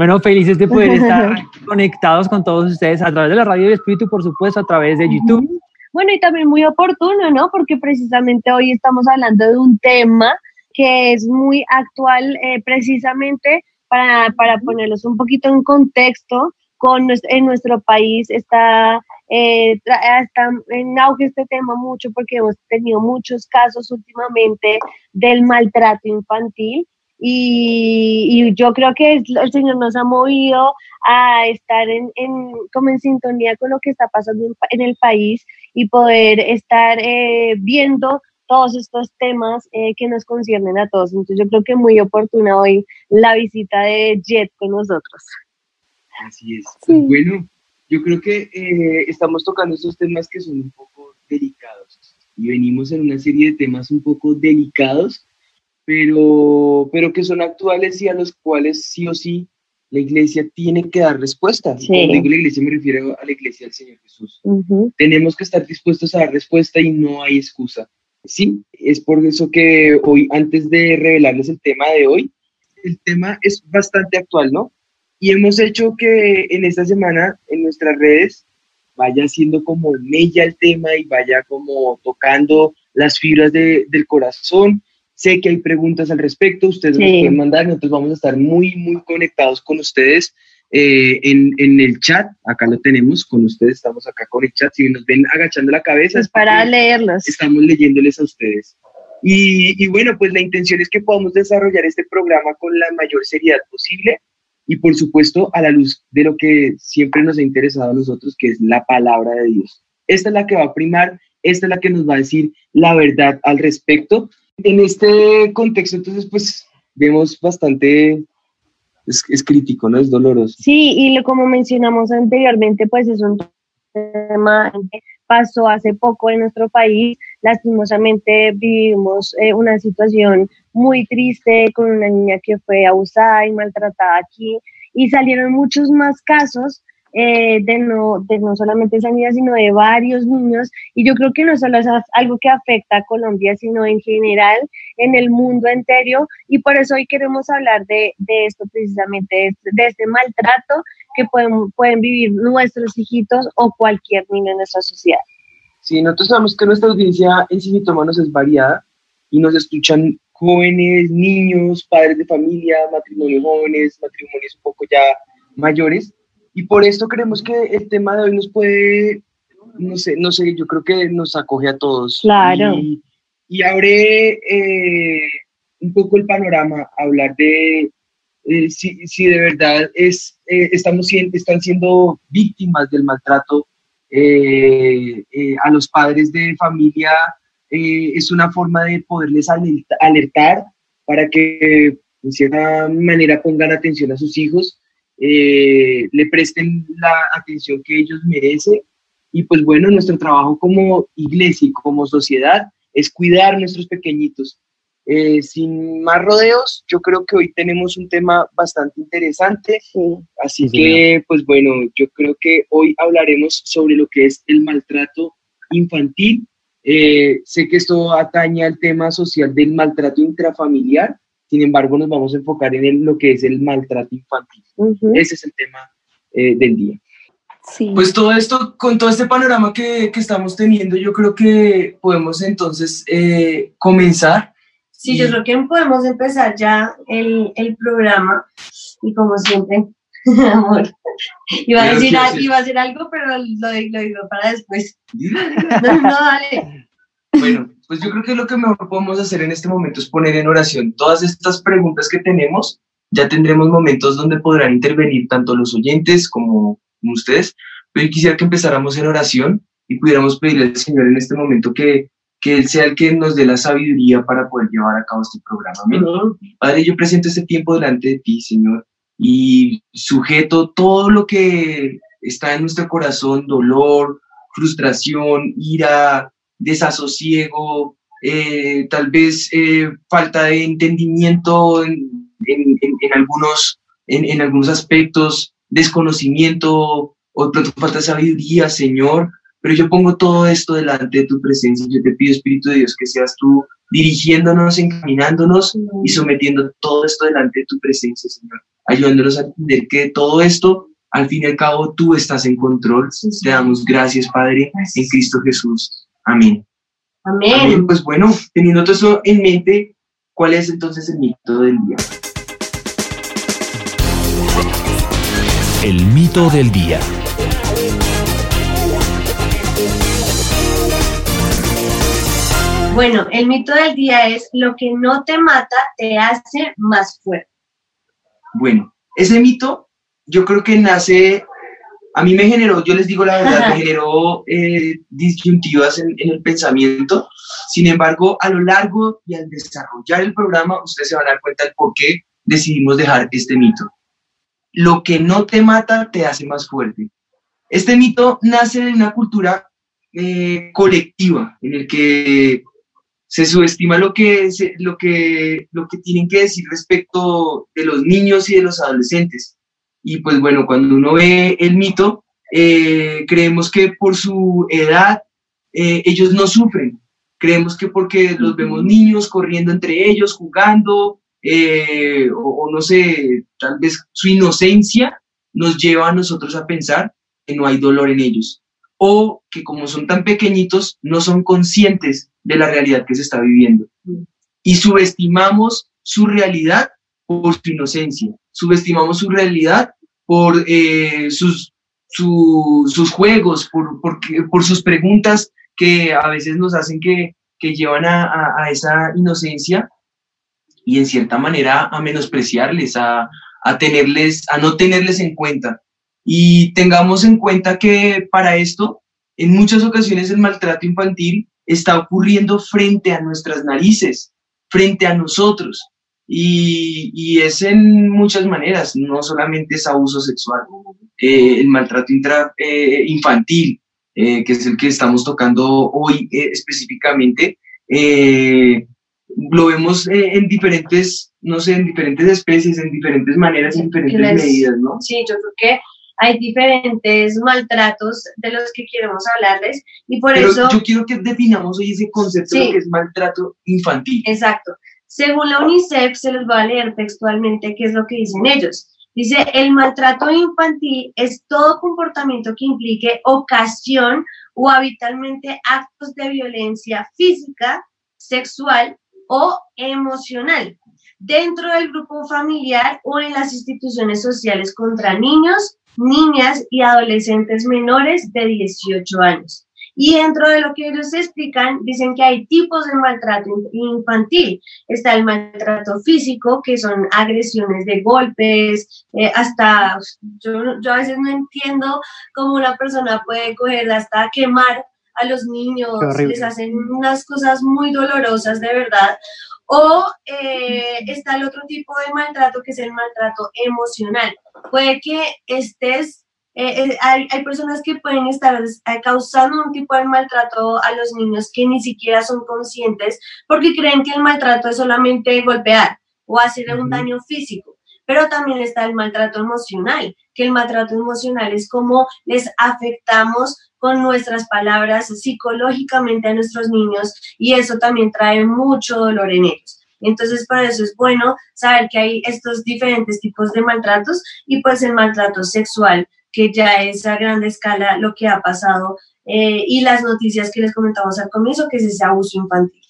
Bueno, felices de poder estar conectados con todos ustedes a través de la radio del Espíritu, por supuesto, a través de YouTube. Bueno, y también muy oportuno, ¿no? Porque precisamente hoy estamos hablando de un tema que es muy actual, eh, precisamente para, para ponerlos un poquito en contexto, con en nuestro país está, eh, está en auge este tema mucho porque hemos tenido muchos casos últimamente del maltrato infantil y, yo creo que el Señor nos ha movido a estar en, en, como en sintonía con lo que está pasando en, el país y poder estar eh, viendo todos estos temas eh, que nos conciernen a todos. Entonces yo creo que muy oportuna hoy la visita de Jet con nosotros. Así es. Pues bueno, yo creo que eh, estamos tocando estos temas que son un poco delicados y venimos en una serie de temas un poco delicados, pero, pero que son actuales y a los cuales sí o sí la iglesia tiene que dar respuesta. Cuando digo la iglesia me refiero a la iglesia del Señor Jesús. Tenemos que estar dispuestos a dar respuesta y no hay excusa. Sí, es por eso que hoy, antes de revelarles el tema de hoy, el tema es bastante actual, ¿no? Y hemos hecho que en esta semana en nuestras redes vaya siendo como mella el tema y vaya como tocando las fibras del corazón. Sé que hay preguntas al respecto, ustedes nos pueden mandar, nosotros vamos a estar muy, muy conectados con ustedes eh, en, en, el chat, acá lo tenemos con ustedes, estamos acá con el chat, si nos ven agachando la cabeza. Es para leerlos. Estamos leyéndoles a ustedes. Y, y, bueno, pues la intención es que podamos desarrollar este programa con la mayor seriedad posible y por supuesto a la luz de lo que siempre nos ha interesado a nosotros, que es la palabra de Dios. Esta es la que va a primar, esta es la que nos va a decir la verdad al respecto. En este contexto, entonces, pues vemos bastante es, crítico, ¿no? Es doloroso. Sí, y como mencionamos anteriormente, pues es un tema que pasó hace poco en nuestro país. Lastimosamente vivimos eh, una situación muy triste con una niña que fue abusada y maltratada aquí y salieron muchos más casos eh, de, no, de no solamente esa niña, sino de varios niños. Y yo creo que no solo es algo que afecta a Colombia, sino en general en el mundo entero. Y por eso hoy queremos hablar de, de esto precisamente, de, este maltrato que pueden, pueden vivir nuestros hijitos o cualquier niño en nuestra sociedad. Sí, nosotros sabemos que nuestra audiencia en Cimitómanos es variada y nos escuchan jóvenes, niños, padres de familia, matrimonios jóvenes, matrimonios un poco ya mayores y por esto creemos que el tema de hoy nos puede, no sé, no sé, yo creo que nos acoge a todos. Claro. Y, abre eh, un poco el panorama, hablar de eh, si, si, de verdad es, eh, estamos están siendo víctimas del maltrato a los padres de familia, es una forma de poderles alertar para que de cierta manera pongan atención a sus hijos eh, le presten la atención que ellos merecen. Y pues bueno, nuestro trabajo como iglesia y como sociedad es cuidar a nuestros pequeñitos. Eh, sin más rodeos, yo creo que hoy tenemos un tema bastante interesante. Así que, pues bueno, yo creo que hoy hablaremos sobre lo que es el maltrato infantil. Eh, sé que esto atañe al tema social del maltrato intrafamiliar, sin embargo, nos vamos a enfocar en lo que es el maltrato infantil. Ese es el tema eh, del día. Sí. Pues todo esto, con todo este panorama que, que estamos teniendo, yo creo que podemos entonces eh, comenzar. Sí, yo creo que podemos empezar ya el, el programa y como siempre, amor, iba a, decir, iba a decir algo, pero lo, lo digo para después. no, no, dale. Bueno, pues yo creo que lo que mejor podemos hacer en este momento es poner en oración todas estas preguntas que tenemos. Ya tendremos momentos donde podrán intervenir tanto los oyentes como, ustedes, pero yo quisiera que empezáramos en oración y pudiéramos pedirle al Señor en este momento que, que Él sea el que nos dé la sabiduría para poder llevar a cabo este programa. Padre, yo presento este tiempo delante de ti, Señor, y sujeto todo lo que está en nuestro corazón dolor, frustración, ira, desasosiego, eh, tal vez eh, falta de entendimiento en, algunos, en, algunos aspectos, desconocimiento, o falta de sabiduría, Señor. Pero yo pongo todo esto delante de tu presencia. Yo te pido, Espíritu de Dios, que seas tú dirigiéndonos, encaminándonos y sometiendo todo esto delante de tu presencia, Señor. Ayudándonos a entender que todo esto, al fin y al cabo, tú estás en control. Te damos gracias, Padre, en Cristo Jesús. Amén. Amén. Pues bueno, teniendo todo eso en mente, ¿cuál es entonces el mito del día? El mito del día. Bueno, el mito del día es lo que no te mata te hace más fuerte. Bueno, ese mito yo creo que nace, a mí me generó, yo les digo la verdad, me generó eh, disyuntivas en, el pensamiento. Sin embargo, a lo largo y al desarrollar el programa, ustedes se van a dar cuenta del por qué decidimos dejar este mito. Lo que no te mata te hace más fuerte. Este mito nace de una cultura eh, colectiva en el que se subestima lo que, lo, que, lo que tienen que decir respecto de los niños y de los adolescentes. Y pues bueno, cuando uno ve el mito, eh, creemos que por su edad eh, ellos no sufren. Creemos que porque los vemos niños corriendo entre ellos, jugando, eh, o, o no sé, tal vez su inocencia nos lleva a nosotros a pensar que no hay dolor en ellos. O que como son tan pequeñitos, no son conscientes de la realidad que se está viviendo. Y subestimamos su realidad por su inocencia, subestimamos su realidad por eh, sus, sus juegos, por, por, sus preguntas que a veces nos hacen que, que llevan a, a, esa inocencia y en cierta manera a menospreciarles, a, a, tenerles, a no tenerles en cuenta. Y tengamos en cuenta que para esto, en muchas ocasiones el maltrato infantil está ocurriendo frente a nuestras narices, frente a nosotros. Y, es en muchas maneras, no solamente es abuso sexual, eh, el maltrato intra, eh, infantil, eh, que es el que estamos tocando hoy específicamente, lo vemos en diferentes, no sé, en diferentes especies, en diferentes maneras, en diferentes medidas, ¿no? Sí, yo creo que hay diferentes maltratos de los que queremos hablarles y por Pero eso... Yo quiero que definamos hoy ese concepto de lo que es maltrato infantil. Exacto. Según la UNICEF, se los va a leer textualmente qué es lo que dicen ellos. Dice, el maltrato infantil es todo comportamiento que implique ocasión o habitualmente actos de violencia física, sexual o emocional dentro del grupo familiar o en las instituciones sociales contra niños, niñas y adolescentes menores de 18 años. Y dentro de lo que ellos explican, dicen que hay tipos de maltrato infantil. Está el maltrato físico, que son agresiones de golpes, eh, hasta, yo, yo a veces no entiendo cómo una persona puede coger hasta quemar a los niños, les hacen unas cosas muy dolorosas de verdad. O eh, está el otro tipo de maltrato que es el maltrato emocional. Puede que estés, eh, eh, hay, hay, personas que pueden estar causando un tipo de maltrato a los niños que ni siquiera son conscientes porque creen que el maltrato es solamente golpear o hacer un daño físico. Pero también está el maltrato emocional, que el maltrato emocional es como les afectamos con nuestras palabras psicológicamente a nuestros niños y eso también trae mucho dolor en ellos. Entonces, para eso es bueno saber que hay estos diferentes tipos de maltratos y pues el maltrato sexual, que ya es a gran escala lo que ha pasado eh, y las noticias que les comentamos al comienzo, que es ese abuso infantil.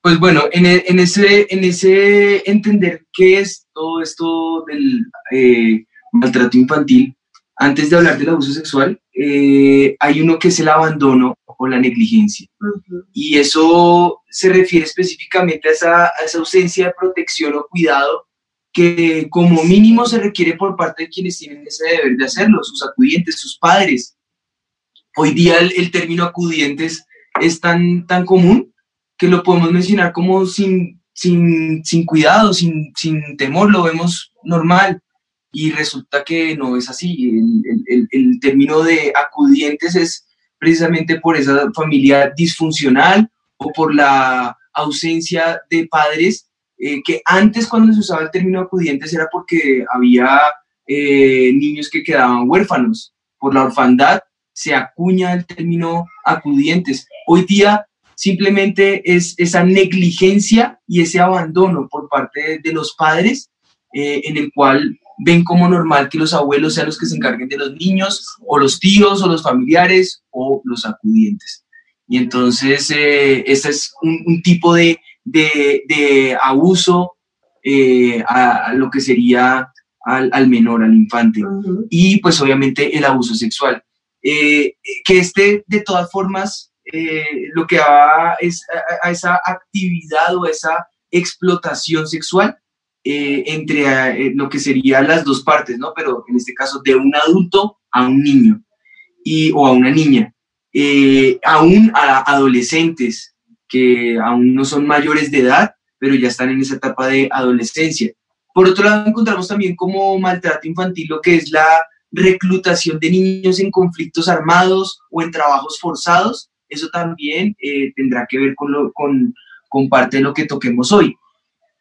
Pues bueno, en, e, en ese, en ese entender qué es todo esto del eh, maltrato infantil, antes de hablar del abuso sexual, eh, hay uno que es el abandono o la negligencia. Y eso se refiere específicamente a esa, ausencia de protección o cuidado que como mínimo se requiere por parte de quienes tienen ese deber de hacerlo, sus acudientes, sus padres. Hoy día el, término acudientes es tan, tan común que lo podemos mencionar como sin, sin, sin cuidado, sin, sin temor, lo vemos normal y resulta que no es así. El, el, término de acudientes es precisamente por esa familia disfuncional o por la ausencia de padres, eh, que antes cuando se usaba el término acudientes era porque había eh, niños que quedaban huérfanos. Por la orfandad se acuña el término acudientes. Hoy día simplemente es esa negligencia y ese abandono por parte de, los padres eh, en el cual ven como normal que los abuelos sean los que se encarguen de los niños, o los tíos, o los familiares, o los acudientes. Y entonces, eh, ese es un, tipo de, de, abuso eh, a, lo que sería al, menor, al infante. Y pues obviamente el abuso sexual. Eh, que este, de todas formas, lo que va es a, esa actividad o esa explotación sexual eh, entre eh, lo que serían las dos partes, ¿no? Pero en este caso de un adulto a un niño y, o a una niña, eh, aún a adolescentes que aún no son mayores de edad, pero ya están en esa etapa de adolescencia. Por otro lado, encontramos también como maltrato infantil lo que es la reclutación de niños en conflictos armados o en trabajos forzados. Eso también tendrá que ver con, lo, con parte de lo que toquemos hoy.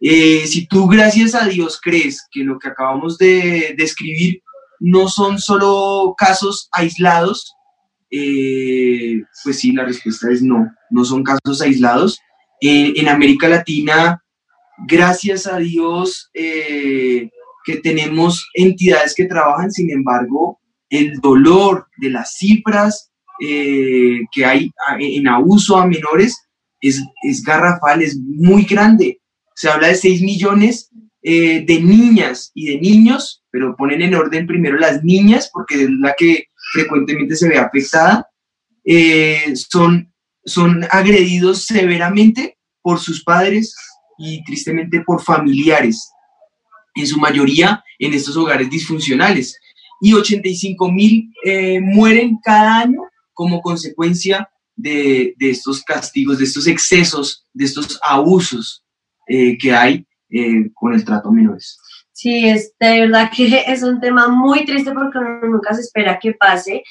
Eh, si tú, gracias a Dios, crees que lo que acabamos de describir no son solo casos aislados, eh, pues sí, la respuesta es no, no son casos aislados. Eh, en América Latina, gracias a Dios que tenemos entidades que trabajan, sin embargo, el dolor de las cifras que hay en abuso a menores es, es garrafal, es muy grande se habla de 6 millones eh, de niñas y de niños, pero ponen en orden primero las niñas, porque es la que frecuentemente se ve afectada, eh, son, son agredidos severamente por sus padres y tristemente por familiares, en su mayoría en estos hogares disfuncionales. Y 85 mil eh, mueren cada año como consecuencia de, de, estos castigos, de estos excesos, de estos abusos eh, que hay con el trato a menores. Sí, es de verdad que es un tema muy triste porque uno nunca se espera que pase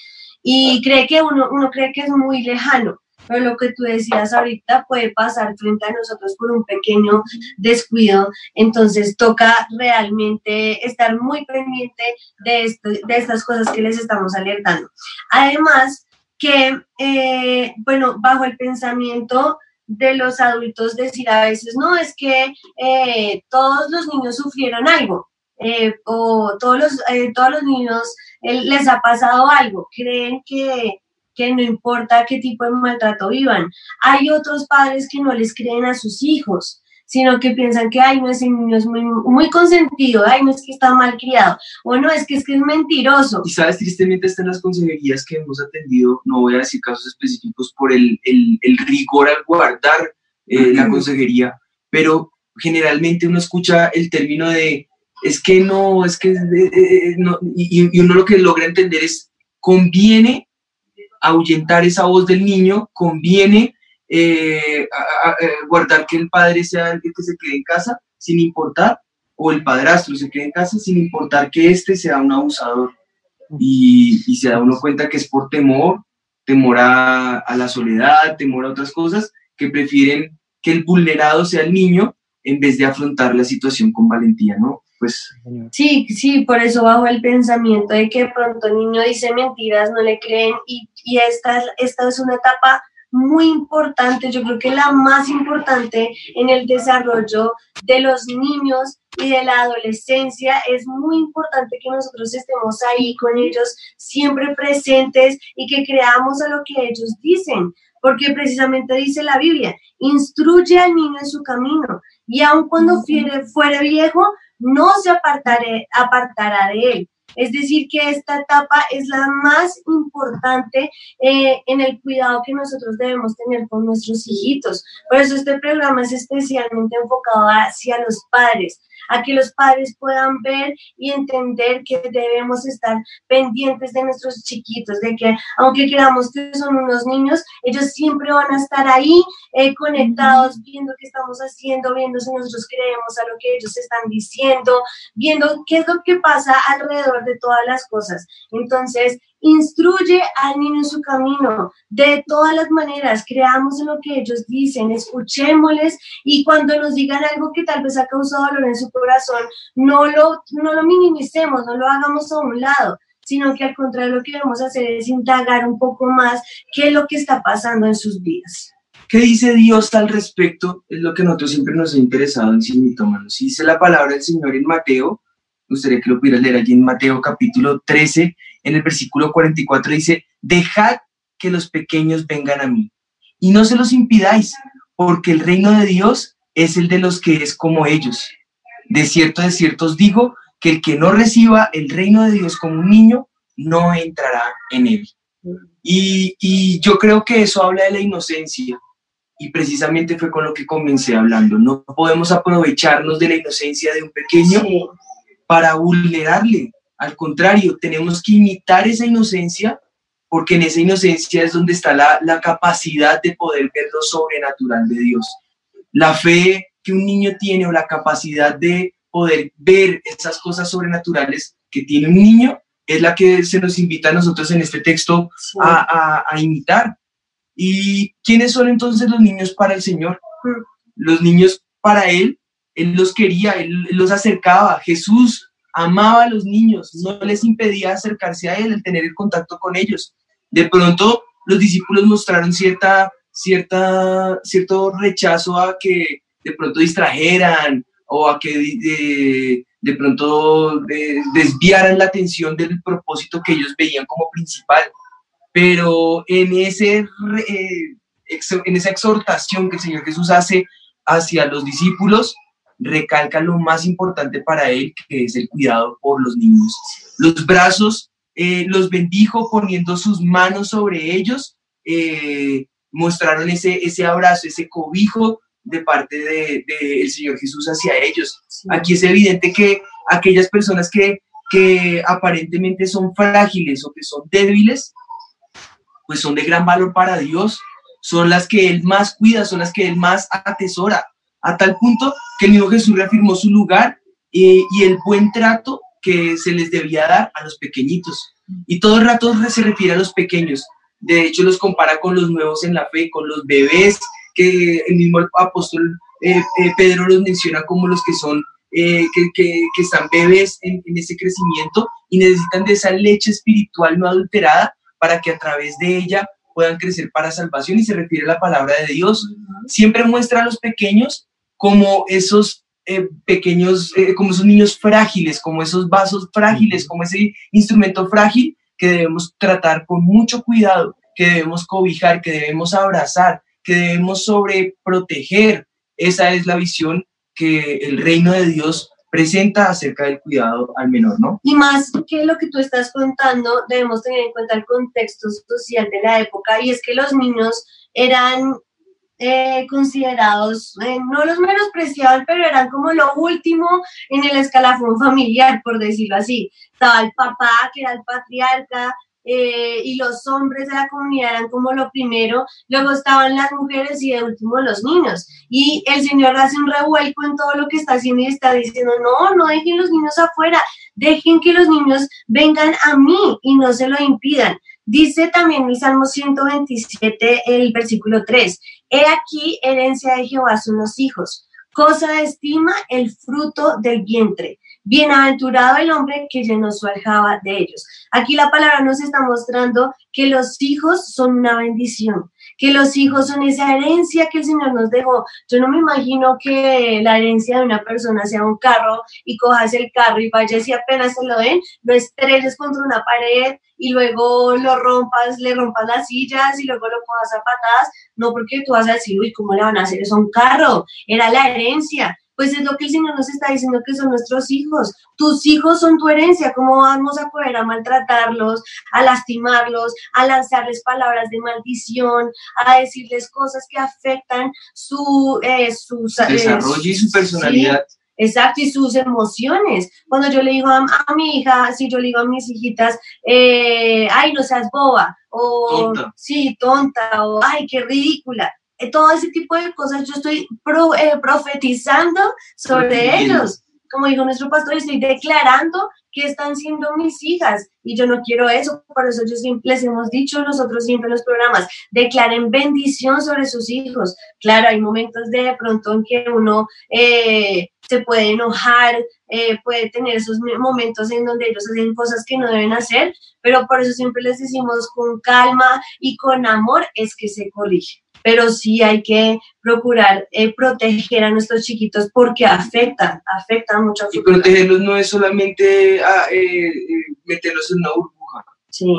y cree que uno, uno cree que es muy lejano, pero lo que tú decías ahorita puede pasar frente a nosotros por un pequeño descuido, entonces toca realmente estar muy pendiente de, esto, de estas cosas que les estamos alertando. Además, que, eh, bueno, bajo el pensamiento de los adultos decir a veces, no, es que eh, todos los niños sufrieron algo, eh, o todos los, eh, todos los niños les ha pasado algo, creen que, que no importa qué tipo de maltrato vivan. Hay otros padres que no les creen a sus hijos sino que piensan que, ay, no, ese niño es muy, muy consentido, ay, no es que está mal criado, o no, es que es que es mentiroso. Y sabes, tristemente están las consejerías que hemos atendido, no voy a decir casos específicos por el, el, el rigor al guardar eh, la consejería, pero generalmente uno escucha el término de, es que no, es que, eh, eh, no, y, y uno lo que logra entender es, conviene ahuyentar esa voz del niño, conviene eh, guardar que el padre sea el que se quede en casa sin importar, o el padrastro se quede en casa sin importar que éste sea un abusador. Y, se da uno cuenta que es por temor, temor a, la soledad, temor a otras cosas, que prefieren que el vulnerado sea el niño en vez de afrontar la situación con valentía, ¿no? Pues... Sí, sí, por eso bajo el pensamiento de que pronto el niño dice mentiras, no le creen y, y esta, esta es una etapa muy importante, yo creo que la más importante en el desarrollo de los niños y de la adolescencia. Es muy importante que nosotros estemos ahí con ellos, siempre presentes y que creamos a lo que ellos dicen, porque precisamente dice la Biblia, instruye al niño en su camino y aun cuando fuere, viejo, no se apartará de él. Es decir, que esta etapa es la más importante eh, en el cuidado que nosotros debemos tener con nuestros hijitos. Por eso este programa es especialmente enfocado hacia los padres, a que los padres puedan ver y entender que debemos estar pendientes de nuestros chiquitos, de que aunque queramos que son unos niños, ellos siempre van a estar ahí eh, conectados, viendo qué estamos haciendo, viendo si nosotros creemos a lo que ellos están diciendo, viendo qué es lo que pasa alrededor de todas las cosas. Entonces, instruye al niño en su camino. De todas las maneras, creamos en lo que ellos dicen, escuchémosles y cuando nos digan algo que tal vez ha causado dolor en su corazón, no lo, no lo minimicemos, no lo hagamos a un lado sino que al contrario lo que debemos hacer es indagar un poco más qué es lo que está pasando en sus vidas. ¿Qué dice Dios al respecto? Es lo que nosotros siempre nos ha interesado en Simitómanos. Dice la palabra del Señor en Mateo, me gustaría que lo pudieras leer allí en Mateo capítulo 13, en el versículo 44 dice, dejad que los pequeños vengan a mí y no se los impidáis, porque el reino de Dios es el de los que es como ellos. De cierto, de cierto os digo que el que no reciba el reino de Dios como un niño, no entrará en él. Y, y yo creo que eso habla de la inocencia, y precisamente fue con lo que comencé hablando. No podemos aprovecharnos de la inocencia de un pequeño para vulnerarle, al contrario, tenemos que imitar esa inocencia porque en esa inocencia es donde está la, capacidad de poder ver lo sobrenatural de Dios. La fe que un niño tiene o la capacidad de poder ver esas cosas sobrenaturales que tiene un niño es la que se nos invita a nosotros en este texto a, a, imitar. ¿Y quiénes son entonces los niños para el Señor? Mm. Los niños para Él, Él los quería, Él los acercaba. Jesús amaba a los niños, no les impedía acercarse a él, el tener el contacto con ellos. De pronto los discípulos mostraron cierta, cierta, cierto rechazo a que de pronto distrajeran o a que de, pronto desviaran la atención del propósito que ellos veían como principal. Pero en, ese, eh, en esa exhortación que el Señor Jesús hace hacia los discípulos, recalca lo más importante para él, que es el cuidado por los niños. Los brazos eh, los bendijo poniendo sus manos sobre ellos, eh, mostraron ese, ese abrazo, ese cobijo de parte del de, Señor Jesús hacia ellos. Aquí es evidente que aquellas personas que, que aparentemente son frágiles o que son débiles, pues son de gran valor para Dios, son las que Él más cuida, son las que Él más atesora a tal punto que el mismo Jesús reafirmó su lugar eh, y el buen trato que se les debía dar a los pequeñitos. Y todo el rato se refiere a los pequeños. De hecho, los compara con los nuevos en la fe, con los bebés, que el mismo apóstol eh, eh, Pedro los menciona como los que son, que, que, que, están bebés en, en ese crecimiento y necesitan de esa leche espiritual no adulterada para que a través de ella puedan crecer para salvación y se refiere a la palabra de Dios. Siempre muestra a los pequeños como esos eh, pequeños, eh, como esos niños frágiles, como esos vasos frágiles, como ese instrumento frágil que debemos tratar con mucho cuidado, que debemos cobijar, que debemos abrazar, que debemos sobreproteger. Esa es la visión que el reino de Dios presenta acerca del cuidado al menor, ¿no? Y más que lo que tú estás contando, debemos tener en cuenta el contexto social de la época y es que los niños eran eh, considerados, eh, no los menospreciados, pero eran como lo último en el escalafón familiar, por decirlo así. Estaba el papá, que era el patriarca, eh, y los hombres de la comunidad eran como lo primero, luego estaban las mujeres y de último los niños. Y el Señor hace un revuelco en todo lo que está haciendo y está diciendo, no, no dejen los niños afuera, dejen que los niños vengan a mí y no se lo impidan. Dice también el Salmo 127, el versículo 3, He aquí, herencia de Jehová son los hijos, cosa de estima el fruto del vientre. Bienaventurado el hombre que llenó su aljaba de ellos. Aquí la palabra nos está mostrando que los hijos son una bendición, que los hijos son esa herencia que el Señor nos dejó. Yo no me imagino que la herencia de una persona sea un carro y cojas el carro y vayas y apenas se lo den, lo estrelles contra una pared y luego lo rompas, le rompas las sillas y luego lo cojas a patadas. No, porque tú vas a decir, uy, ¿cómo le van a hacer eso a un carro? Era la herencia pues es lo que el Señor nos está diciendo que son nuestros hijos. Tus hijos son tu herencia. ¿Cómo vamos a poder a maltratarlos, a lastimarlos, a lanzarles palabras de maldición, a decirles cosas que afectan su, eh, desarrollo y su personalidad? Exacto, y sus emociones. Cuando yo le digo a, mi hija, si yo le digo a mis hijitas, eh, ay, no seas boba, o sí, tonta, o ay, qué ridícula. Eh, todo ese tipo de cosas yo estoy eh, profetizando sobre ellos. Como dijo nuestro pastor, estoy declarando que están siendo mis hijas y yo no quiero eso, por eso yo siempre les hemos dicho nosotros siempre en los programas, declaren bendición sobre sus hijos. Claro, hay momentos de pronto en que uno eh, se puede enojar, puede tener esos momentos en donde ellos hacen cosas que no deben hacer, pero por eso siempre les decimos con calma y con amor es que se corrige pero sí hay que procurar eh, proteger a nuestros chiquitos porque afectan, afectan mucho. Y protegerlos no es solamente ah, eh, eh, meterlos en una burbuja,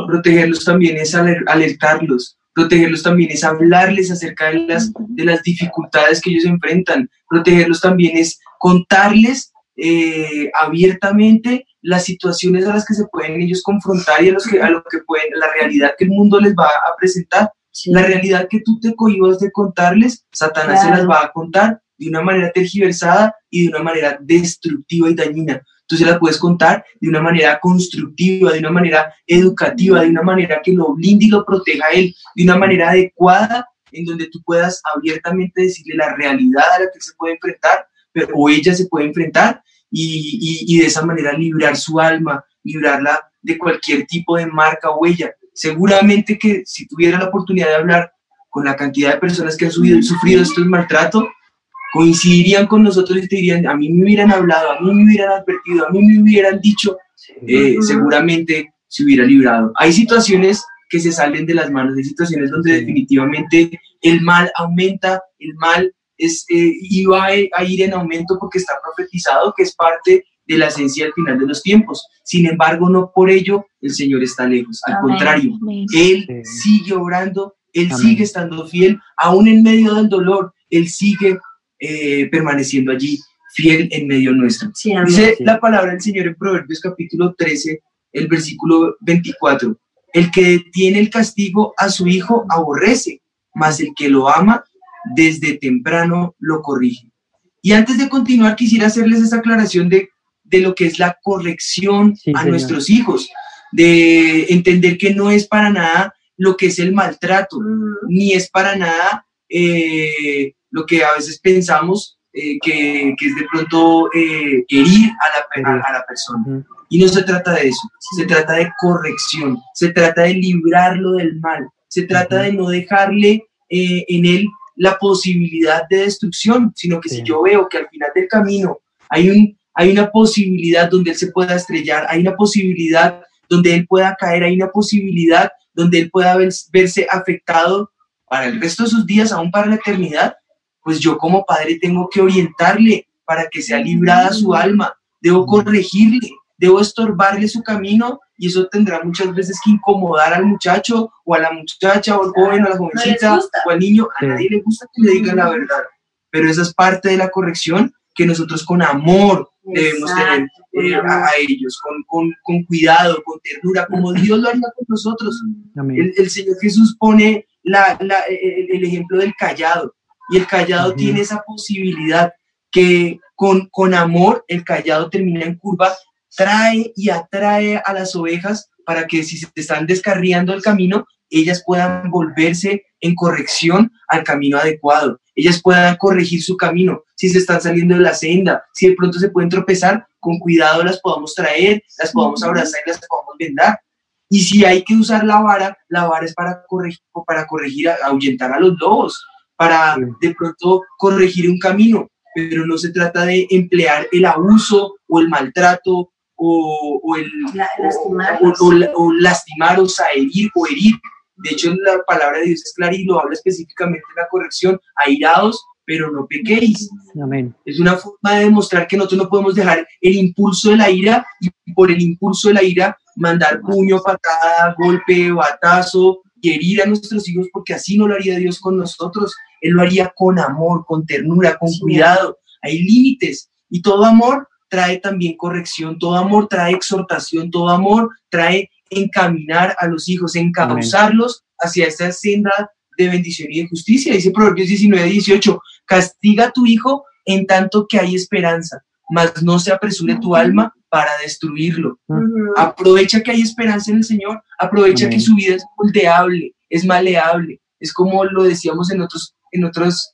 protegerlos también es alertarlos, protegerlos también es hablarles acerca de las, de las dificultades que ellos enfrentan, protegerlos también es contarles abiertamente las situaciones a las que se pueden ellos confrontar y a, los que, a lo que pueden, la realidad que el mundo les va a presentar. La realidad que tú te cohibas de contarles, Satanás se las va a contar de una manera tergiversada y de una manera destructiva y dañina. Tú se las puedes contar de una manera constructiva, de una manera educativa, de una manera que lo blinde y lo proteja a él, de una manera adecuada, en donde tú puedas abiertamente decirle la realidad a la que se puede enfrentar, pero, o ella se puede enfrentar, y, y de esa manera librar su alma, librarla de cualquier tipo de marca o huella seguramente que si tuviera la oportunidad de hablar con la cantidad de personas que han subido, sufrido estos maltratos, coincidirían con nosotros y te dirían, a mí me hubieran hablado, a mí me hubieran advertido, a mí me hubieran dicho, eh, seguramente se hubiera librado. Hay situaciones que se salen de las manos, hay situaciones donde definitivamente el mal aumenta, el mal es, eh, iba a ir en aumento porque está profetizado, que es parte de la esencia al final de los tiempos. Sin embargo, no por ello el Señor está lejos. Al contrario, Él sigue obrando, Él sigue estando fiel, aún en medio del dolor, Él sigue eh, permaneciendo allí, fiel en medio nuestro. Dice la palabra del Señor en Proverbios capítulo 13, el versículo 24. El que detiene el castigo a su hijo aborrece, mas el que lo ama desde temprano lo corrige. Y antes de continuar, quisiera hacerles esa aclaración de de lo que es la corrección a nuestros hijos, de entender que no es para nada lo que es el maltrato, ni es para nada eh, lo que a veces pensamos eh, que, es de pronto eh, herir a la, a, la persona. Y no se trata de eso, se trata de corrección, se trata de librarlo del mal, se trata de no dejarle en él la posibilidad de destrucción, sino que si yo veo que al final del camino hay un hay una posibilidad donde él se pueda estrellar, hay una posibilidad donde él pueda caer, hay una posibilidad donde él pueda verse afectado para el resto de sus días, aún para la eternidad, pues yo como padre tengo que orientarle para que sea librada su alma, debo corregirle, debo estorbarle su camino y eso tendrá muchas veces que incomodar al muchacho o a la muchacha o al joven o a la jovencita o al niño, a nadie le gusta que le digan la verdad, pero esa es parte de la corrección que nosotros con amor debemos tener eh, a, ellos, con, con, cuidado, con ternura, como Dios lo haría con nosotros. El, Señor Jesús pone la, la, el, ejemplo del callado y el callado tiene esa posibilidad que con, con amor el callado termina en curva, trae y atrae a las ovejas para que si se están descarriando el camino, ellas puedan volverse en corrección al camino adecuado, ellas puedan corregir su camino, si se están saliendo de la senda, si de pronto se pueden tropezar, con cuidado las podamos traer, las podamos abrazar y las podamos vendar. Y si hay que usar la vara, la vara es para corregir, para corregir, ahuyentar a los lobos, para de pronto corregir un camino, pero no se trata de emplear el abuso o el maltrato o, el, o, lastimar o herir o herir de hecho, la palabra de Dios es clara y lo habla específicamente en la corrección, airados, pero no pequéis. Amén. Es una forma de demostrar que nosotros no podemos dejar el impulso de la ira y por el impulso de la ira mandar puño, patada, golpe, batazo y herir a nuestros hijos, porque así no lo haría Dios con nosotros. Él lo haría con amor, con ternura, con cuidado. Hay límites y todo amor trae también corrección, todo amor trae exhortación, todo amor trae encaminar a los hijos, encauzarlos hacia esta senda de bendición y de justicia. Dice Proverbios 19, 18, castiga a tu hijo en tanto que hay esperanza, mas no se apresure tu alma para destruirlo. Aprovecha que hay esperanza en el Señor, aprovecha Amén. que su vida es moldeable, es maleable, es como lo decíamos en otros, en otros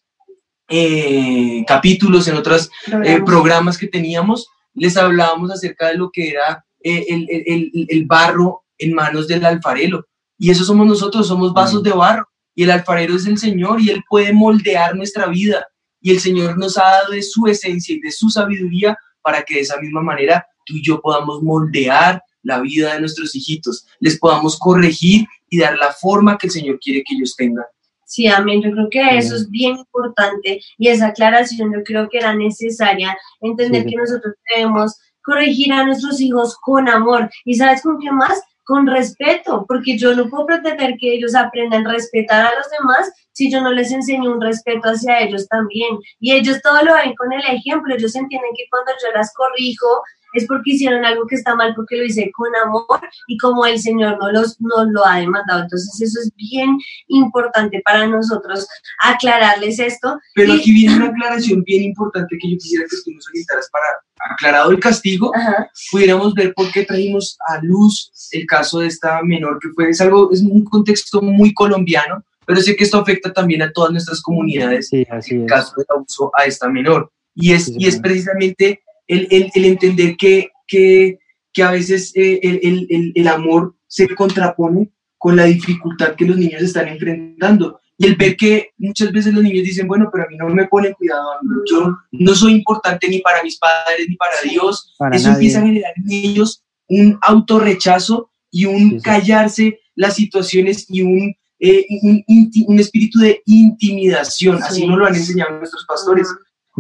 eh, capítulos, en otros eh, Programas. programas que teníamos, les hablábamos acerca de lo que era eh, el, el- el- el barro en manos del alfarero. Y eso somos nosotros, somos vasos de barro. Y el alfarero es el Señor y Él puede moldear nuestra vida. Y el Señor nos ha dado de su esencia y de su sabiduría para que de esa misma manera tú y yo podamos moldear la vida de nuestros hijitos, les podamos corregir y dar la forma que el Señor quiere que ellos tengan. Sí, amén. Yo creo que eso es bien importante y esa aclaración yo creo que era necesaria, entender Sí. que nosotros debemos corregir a nuestros hijos con amor. ¿Y sabes con qué más? Con respeto, porque yo no puedo pretender que ellos aprendan a respetar a los demás si yo no les enseño un respeto hacia ellos también. Y ellos todo lo ven con el ejemplo, ellos entienden que cuando yo las corrijo es porque hicieron algo que está mal, porque lo hice con amor y como el Señor no los, nos lo ha demandado. Entonces eso es bien importante para nosotros aclararles esto. Pero Y- aquí viene una aclaración bien importante que yo quisiera que tú nos orientaras para, aclarado el castigo, Ajá, pudiéramos ver por qué trajimos a luz el caso de esta menor, que fue, es algo, es un contexto muy colombiano, pero sé que esto afecta también a todas nuestras comunidades, Sí, así el es. caso del abuso a esta menor. Y es, Sí, y es precisamente el, el- el entender que, que, que a veces eh, el, el- amor se contrapone con la dificultad que los niños están enfrentando. Y el ver que muchas veces los niños dicen, bueno, pero a mí no me ponen cuidado, yo no soy importante ni para mis padres ni para Dios. Para Eso nadie. empieza a generar en ellos un autorrechazo y un Sí, callarse las situaciones y un, eh, un, un espíritu de intimidación. Así Sí. nos lo han enseñado nuestros pastores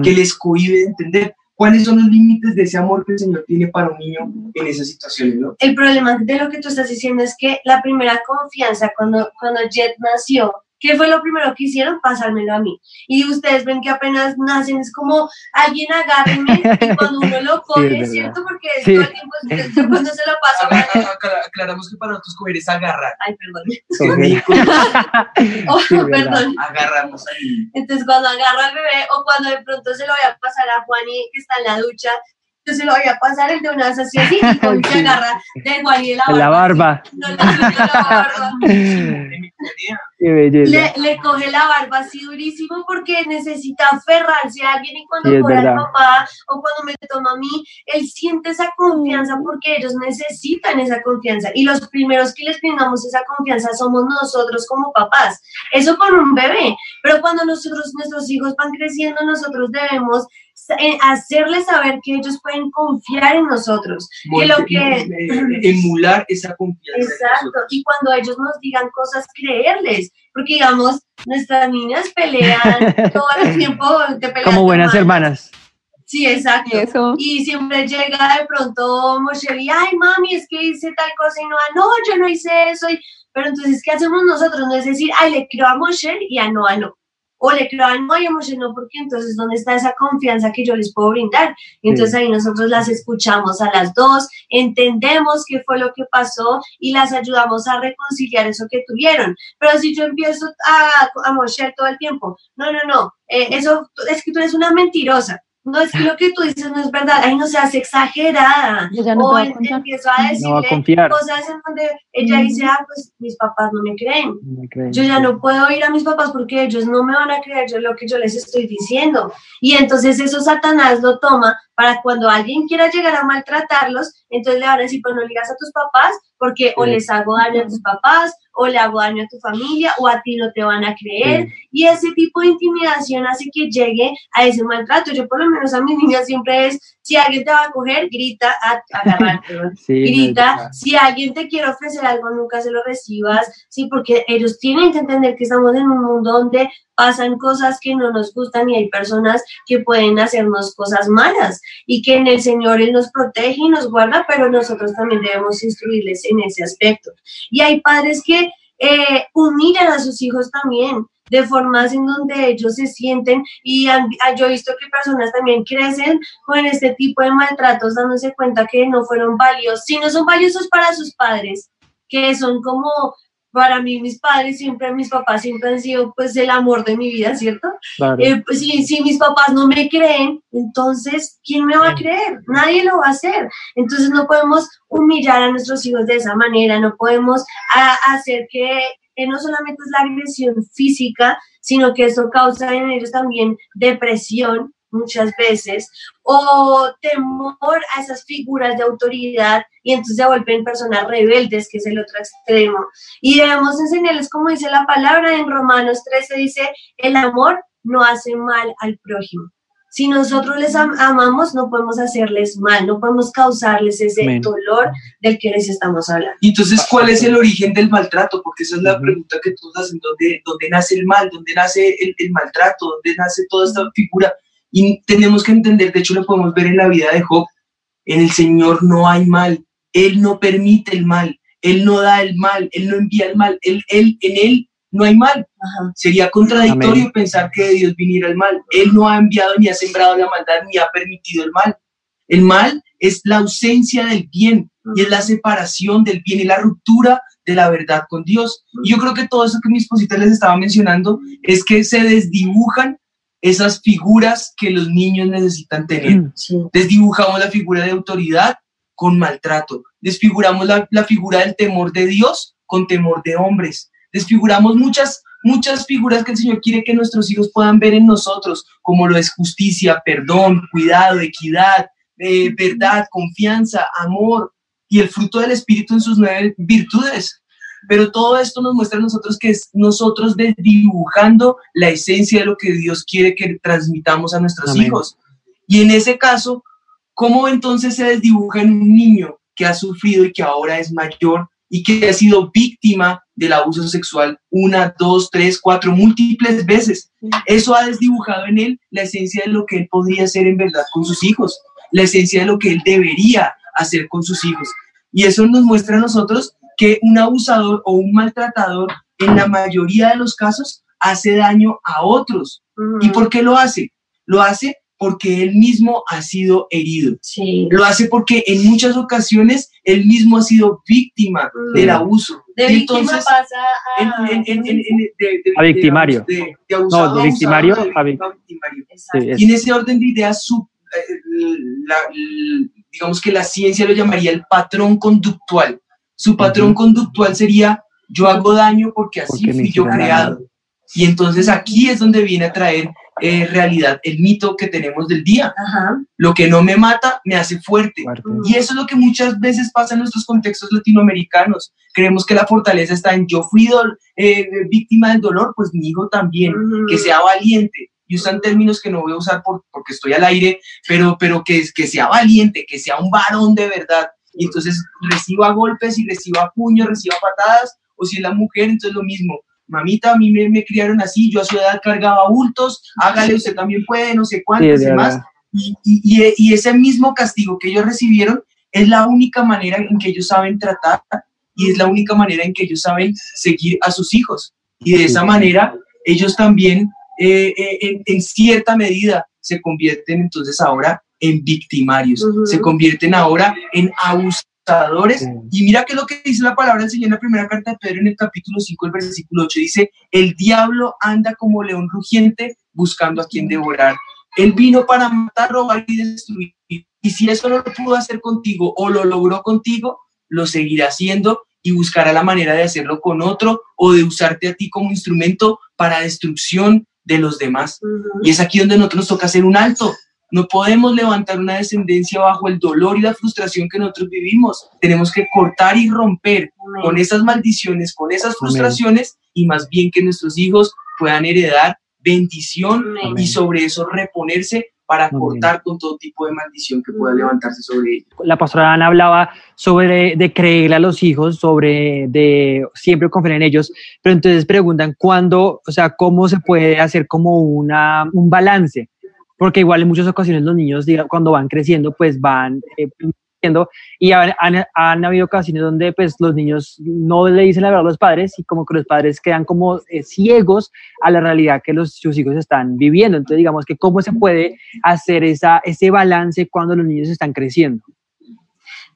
que les cohibe de entender cuáles son los límites de ese amor que el Señor tiene para un niño en esas situaciones, ¿no? El problema de lo que tú estás diciendo es que la primera confianza cuando, cuando Jet nació, ¿qué fue lo primero que hicieron? Pasármelo a mí. Y ustedes ven que apenas nacen, es como alguien agárrenme y cuando uno lo coge, verdad. ¿cierto? Porque Sí. todo el tiempo es- yo cuando se lo paso, Aclaramos que para nosotros coger es agarrar. ay, perdón, Es que Ok. mi hijo Oh, Sí, perdón. agarramos ahí. Entonces, cuando agarro al bebé o cuando de pronto se lo voy a pasar a Juani, que está en la ducha, yo se lo voy a pasar el de una así así y se Sí. agarra de Juani de la barba. la barba. No, le suelto la barba. Qué belleza. Le, le coge la barba así durísimo porque necesita aferrarse a alguien y cuando Sí, al papá o cuando me toma a mí, él siente esa confianza porque ellos necesitan esa confianza y los primeros que les brindamos esa confianza somos nosotros como papás. Eso con un bebé, pero cuando nosotros, nuestros hijos van creciendo, nosotros debemos hacerles saber que ellos pueden confiar en nosotros, que lo que... Eh, emular esa confianza. Exacto, y cuando ellos nos digan cosas, creerles, porque digamos, nuestras niñas pelean todo el tiempo, te pelean Como buenas hermana. hermanas. Sí, exacto. Y eso. Y siempre llega de pronto Moshe y, ay, mami, es que hice tal cosa y no, no, yo no hice eso. y- Pero entonces, ¿qué hacemos nosotros? No es decir, ay, le creo a Moshe y a Noah no. O le creo a Noah y a Moshe no, porque entonces, ¿dónde está esa confianza que yo les puedo brindar? Y entonces ahí nosotros las escuchamos a las dos, entendemos qué fue lo que pasó y las ayudamos a reconciliar eso que tuvieron. Pero si yo empiezo a, a Moshe todo el tiempo, no, no, no, eh, eso es que tú eres una mentirosa. No, es que lo que tú dices no es verdad. Ay, no seas exagerada. Yo ya no te o voy a en- contar. empiezo a No va a decirle cosas en donde ella dice, ah, pues mis papás no me creen. No creen. Yo ya no puedo ir a mis papás porque ellos no me van a creer yo lo que yo les estoy diciendo. Y entonces eso Satanás lo toma para cuando alguien quiera llegar a maltratarlos, entonces le van a decir, pues no le digas a tus papás porque o les hago daño a tus papás o le hago daño a tu familia o a ti no te van a creer. Sí. Y ese tipo de intimidación hace que llegue a ese maltrato. Yo por lo menos a mis niñas siempre es, si alguien te va a coger, grita, a, agarrar, perdón Sí, no, grita, ya. si alguien te quiere ofrecer algo, nunca se lo recibas, sí, porque ellos tienen que entender que estamos en un mundo donde pasan cosas que no nos gustan y hay personas que pueden hacernos cosas malas y que en el Señor Él nos protege y nos guarda, pero nosotros también debemos instruirles en ese aspecto. Y hay padres que eh, a sus hijos también de formas en donde ellos se sienten y ah, yo he visto que personas también crecen con este tipo de maltratos dándose cuenta que no fueron valiosos, si no son valiosos para sus padres, que son como para mí mis padres siempre, mis papás siempre han sido pues el amor de mi vida, ¿cierto? Claro. Eh, pues, si, si mis papás no me creen, entonces, ¿quién me va a creer? Nadie lo va a hacer. Entonces no podemos humillar a nuestros hijos de esa manera, no podemos a- hacer que, que no solamente es la agresión física, sino que eso causa en ellos también depresión muchas veces o temor a esas figuras de autoridad y entonces se vuelven personas rebeldes, que es el otro extremo. Y debemos enseñarles, como dice la palabra en Romanos 13, dice, el amor no hace mal al prójimo. Si nosotros les am- amamos, no podemos hacerles mal, no podemos causarles ese dolor del que les estamos hablando. Entonces, ¿cuál es el origen del maltrato? Porque esa es la pregunta que todos hacen, ¿dónde, dónde nace el mal? ¿Dónde nace el, el maltrato? ¿Dónde nace toda esta figura? Y tenemos que entender, de hecho lo podemos ver en la vida de Job, en el Señor no hay mal, Él no permite el mal, Él no da el mal, Él no envía el mal, él, él, en Él no hay mal. Ajá. Sería contradictorio Amén. pensar que de Dios viniera el mal. Él no ha enviado ni ha sembrado la maldad ni ha permitido el mal. El mal es la ausencia del bien y es la separación del bien y la ruptura de la verdad con Dios. Y yo creo que todo eso que mi esposita les estaba mencionando es que se desdibujan esas figuras que los niños necesitan tener. Sí. Desdibujamos la figura de autoridad con maltrato. Desfiguramos la, la figura del temor de Dios con temor de hombres. Desfiguramos muchas, muchas figuras que el Señor quiere que nuestros hijos puedan ver en nosotros, como lo es justicia, perdón, cuidado, equidad, eh, verdad, confianza, amor y el fruto del Espíritu en sus nueve virtudes. Pero todo esto nos muestra a nosotros que es nosotros desdibujando la esencia de lo que Dios quiere que transmitamos a nuestros Amén. hijos. Y en ese caso, ¿cómo entonces se desdibuja en un niño que ha sufrido y que ahora es mayor y que ha sido víctima del abuso sexual una, dos, tres, cuatro, múltiples veces? Eso ha desdibujado en él la esencia de lo que él podría hacer en verdad con sus hijos, la esencia de lo que él debería hacer con sus hijos. Y eso nos muestra a nosotros que un abusador o un maltratador en la mayoría de los casos hace daño a otros. ¿Y Ujú. por qué lo hace? Lo hace porque él mismo ha sido herido. Sí. Lo hace porque en muchas ocasiones él mismo ha sido víctima Mm. del abuso. De Y víctima entonces, pasa a... en- en- en- en- de- de- A victimario. De, abusador, No, de victimario abusador, a vic- victimario. Sí, es- Y en ese orden de ideas, su- eh, la- digamos que la ciencia lo llamaría el patrón conductual. Su patrón conductual sería yo hago daño porque así Porque fui yo creado. daño. Y entonces aquí es donde viene a traer eh, realidad el mito que tenemos del día. Ajá. Lo que no me mata me hace fuerte. Fuerte. Y eso es lo que muchas veces pasa en nuestros contextos latinoamericanos. Creemos que la fortaleza está en yo fui eh, víctima del dolor, pues mi hijo también, que sea valiente. Y usan términos que no voy a usar por- porque estoy al aire, pero, pero que, que sea valiente, que sea un varón de verdad. Y entonces reciba golpes y reciba puños, reciba patadas, o si es la mujer, entonces lo mismo. Mamita, a mí me, me criaron así, yo a su edad cargaba bultos, hágale, usted también puede, no sé Sí, cuántos es y. Y, y- y- ese mismo castigo que ellos recibieron es la única manera en que ellos saben tratar y es la única manera en que ellos saben seguir a sus hijos. Y de esa Sí. manera ellos también eh, eh, en, en cierta medida se convierten entonces ahora en victimarios, se convierten ahora en abusadores. Y mira que lo que dice la palabra del Señor en la primera carta de Pedro en el capítulo 5, el versículo 8, dice, el diablo anda como león rugiente buscando a quien devorar. Él vino para matar, robar y destruir. Y si eso no lo pudo hacer contigo o lo logró contigo, lo seguirá haciendo y buscará la manera de hacerlo con otro o de usarte a ti como instrumento para destrucción de los demás. Y es aquí donde nosotros nos toca hacer un alto. No podemos levantar una descendencia bajo el dolor y la frustración que nosotros vivimos. Tenemos que cortar y romper con esas maldiciones, con esas Amén. frustraciones y más bien que nuestros hijos puedan heredar bendición Amén. y sobre eso reponerse para cortar con todo tipo de maldición que pueda levantarse sobre ellos. la pastora Ana hablaba sobre de creerle a los hijos, sobre de siempre confiar en ellos, pero entonces preguntan cuándo, o sea, cómo se puede hacer como una, un balance, porque igual en muchas ocasiones los niños cuando van creciendo pues van eh, y han, han- han habido ocasiones donde pues los niños no le dicen la verdad a los padres y como que los padres quedan como eh, ciegos a la realidad que los, sus hijos están viviendo. Entonces digamos que cómo se puede hacer esa, ese balance cuando los niños están creciendo.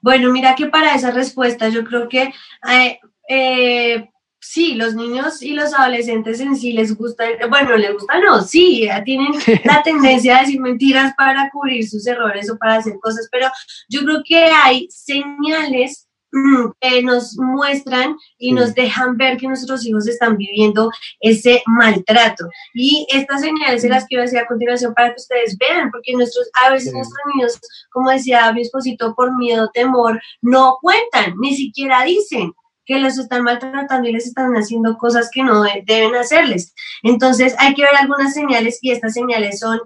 Bueno, mira que para esa respuesta yo creo que eh, eh, sí, los niños y los adolescentes en sí les gusta, bueno, les gusta no, sí, tienen la tendencia a decir mentiras para cubrir sus errores o para hacer cosas, pero yo creo que hay señales mm, que nos muestran y nos dejan ver que nuestros hijos están viviendo ese maltrato. Y estas señales se las quiero decir a continuación para que ustedes vean, porque nuestros, a veces nuestros niños, como decía mi esposito, por miedo, temor, no cuentan, ni siquiera dicen que los están maltratando y les están haciendo cosas que no deben hacerles. Entonces hay que ver algunas señales y estas señales son,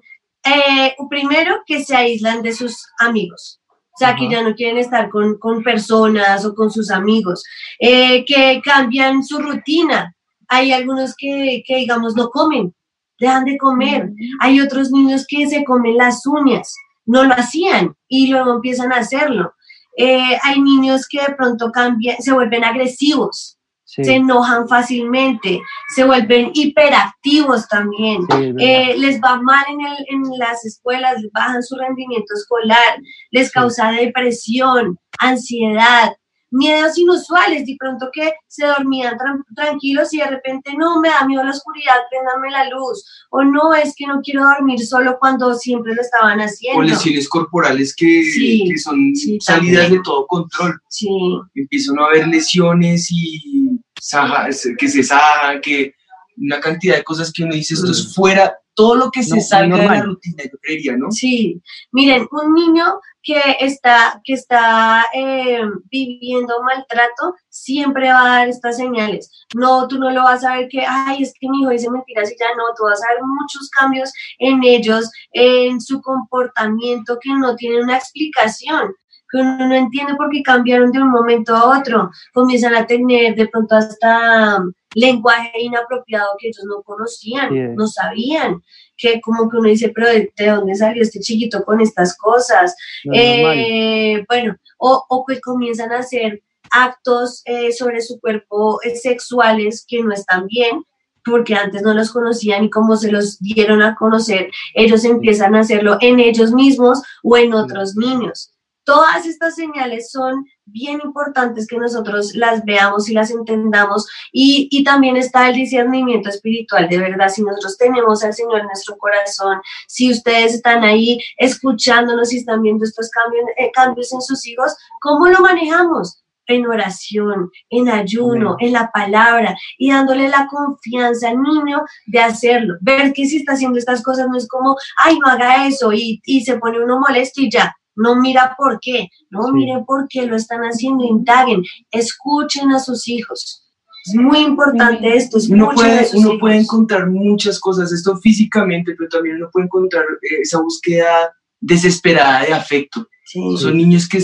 eh, primero, que se aíslan de sus amigos. O sea, que ya no quieren estar con, personas o con sus amigos, eh, que cambian su rutina. Hay algunos que, que, digamos, no comen, dejan de comer. Hay otros niños que se comen las uñas, no lo hacían y luego empiezan a hacerlo. Eh, hay niños que de pronto cambian, se vuelven agresivos, se enojan fácilmente, se vuelven hiperactivos también, eh, les va mal en, el, en las escuelas, bajan su rendimiento escolar, les causa depresión, ansiedad, miedos inusuales, de pronto que se dormían tranquilos y de repente no, me da miedo la oscuridad, préndame la luz, o no, es que no quiero dormir solo cuando siempre lo estaban haciendo. O lesiones corporales que, que son salidas de todo control. Sí. Empiezan a haber lesiones y que se saja, que una cantidad de cosas que uno dice, esto es fuera, todo lo que se salga de la rutina, yo creería, ¿no? Sí, miren, un niño que está, que está eh, viviendo maltrato siempre va a dar estas señales. No, tú no lo vas a ver que, ay, es que mi hijo dice mentiras y ya no, tú vas a ver muchos cambios en ellos, en su comportamiento que no tienen una explicación que uno no entiende por qué cambiaron de un momento a otro. Comienzan a tener de pronto hasta lenguaje inapropiado que ellos no conocían, no sabían, que como que uno dice, pero ¿de, dónde salió este chiquito con estas cosas? Eh, bueno, o, o, que comienzan a hacer actos eh, sobre su cuerpo eh, sexuales que no están bien, porque antes no los conocían y como se los dieron a conocer, ellos empiezan a hacerlo en ellos mismos o en otros niños. Todas estas señales son bien importantes que nosotros las veamos y las entendamos y, y, también está el discernimiento espiritual de verdad. Si nosotros tenemos al Señor en nuestro corazón, si ustedes están ahí escuchándonos y están viendo estos cambios, eh, cambios en sus hijos, ¿cómo lo manejamos? en oración, en ayuno, en la palabra y dándole la confianza al niño de hacerlo. Ver que si está haciendo estas cosas no es como, ay, no haga eso y, y se pone uno molesto y ya no mira por qué, no miren por qué lo están haciendo, indaguen, escuchen a sus hijos. Es muy importante esto. Uno puede, uno puede encontrar muchas cosas, esto físicamente, pero también uno puede encontrar eh, esa búsqueda desesperada de afecto. Son niños que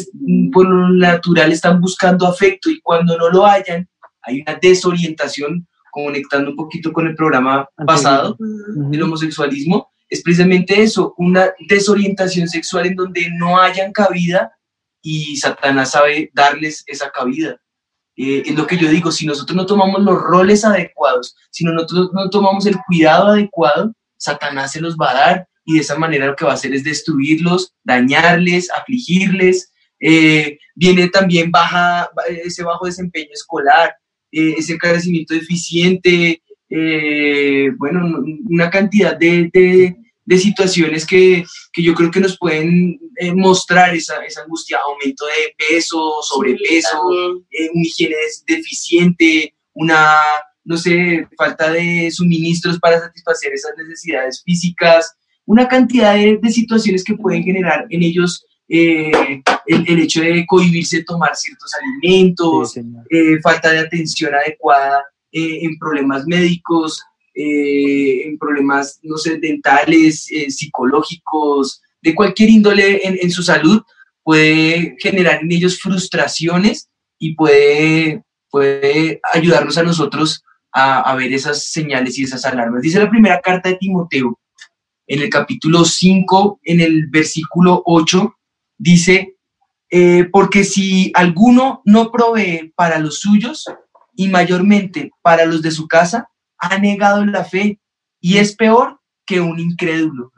por lo natural están buscando afecto y cuando no lo hayan, hay una desorientación, conectando un poquito con el programa pasado del homosexualismo, es precisamente eso, una desorientación sexual en donde no hayan cabida y Satanás sabe darles esa cabida. Eh, es lo que yo digo, si nosotros no tomamos los roles adecuados, si nosotros no tomamos el cuidado adecuado, Satanás se los va a dar y de esa manera lo que va a hacer es destruirlos, dañarles, afligirles. Eh, viene también baja, ese bajo desempeño escolar, eh, ese crecimiento deficiente, bueno, una cantidad de situaciones que, que, yo creo que nos pueden eh, mostrar esa, esa, angustia, aumento de peso, sobrepeso, eh, una higiene deficiente, una, no sé, falta de suministros para satisfacer esas necesidades físicas, una cantidad de, de situaciones que pueden generar en ellos eh, el, el, hecho de cohibirse de tomar ciertos alimentos, falta de atención adecuada en problemas médicos, eh, en problemas, no sé, dentales, eh, psicológicos, de cualquier índole en, su salud, puede generar en ellos frustraciones y puede, puede ayudarnos a nosotros a, ver esas señales y esas alarmas. Dice la primera carta de Timoteo, en el capítulo 5, en el versículo 8, dice, eh, porque si alguno no provee para los suyos y mayormente para los de su casa, ha negado la fe y es peor que un incrédulo.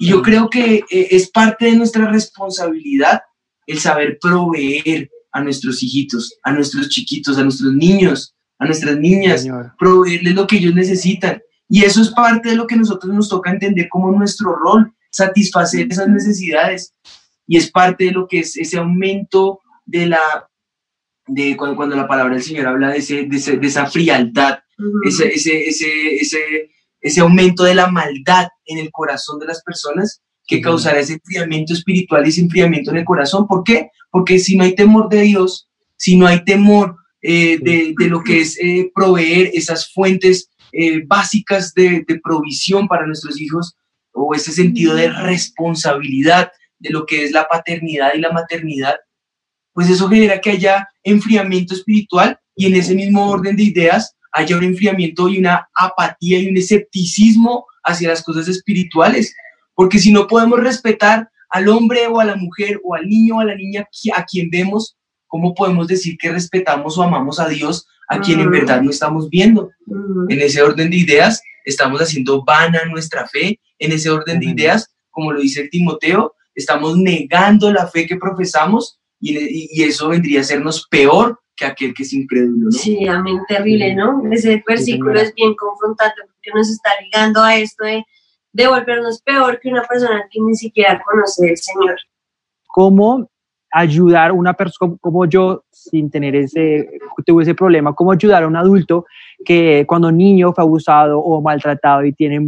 Y yo creo que eh, es parte de nuestra responsabilidad el saber proveer a nuestros hijitos, a nuestros chiquitos, a nuestros niños a nuestras niñas, Señor. proveerles lo que ellos necesitan. Y eso es parte de lo que nosotros nos toca entender como nuestro rol, satisfacer esas necesidades. Y es parte de lo que es ese aumento de la, de cuando, cuando la palabra del Señor habla de, ese, de, ese- de esa frialdad, Ese, ese, ese, ese, ese aumento de la maldad en el corazón de las personas que causará ese enfriamiento espiritual y ese enfriamiento en el corazón. ¿Por qué? Porque si no hay temor de Dios, si no hay temor eh, de, de lo que es eh, proveer esas fuentes eh, básicas de, de provisión para nuestros hijos, o ese sentido de responsabilidad de lo que es la paternidad y la maternidad, pues eso genera que haya enfriamiento espiritual y en ese mismo orden de ideas haya un enfriamiento y una apatía y un escepticismo hacia las cosas espirituales. Porque si no podemos respetar al hombre o a la mujer o al niño o a la niña a quien vemos, ¿cómo podemos decir que respetamos o amamos a Dios a quien en Mm. verdad no estamos viendo? Ujú. En ese orden de ideas estamos haciendo vana nuestra fe. En ese orden de ideas, como lo dice el Timoteo, estamos negando la fe que profesamos y eso vendría a sernos peor que aquel que es incrédulo. ¿no? Sí, amén, terrible, ¿no? Ese versículo es bien confrontante porque nos está ligando a esto de, de volvernos peor que una persona que ni siquiera conoce al Señor. cómo ayudar a una persona como yo sin tener ese, tuve ese problema, cómo ayudar a un adulto que cuando niño fue abusado o maltratado y tiene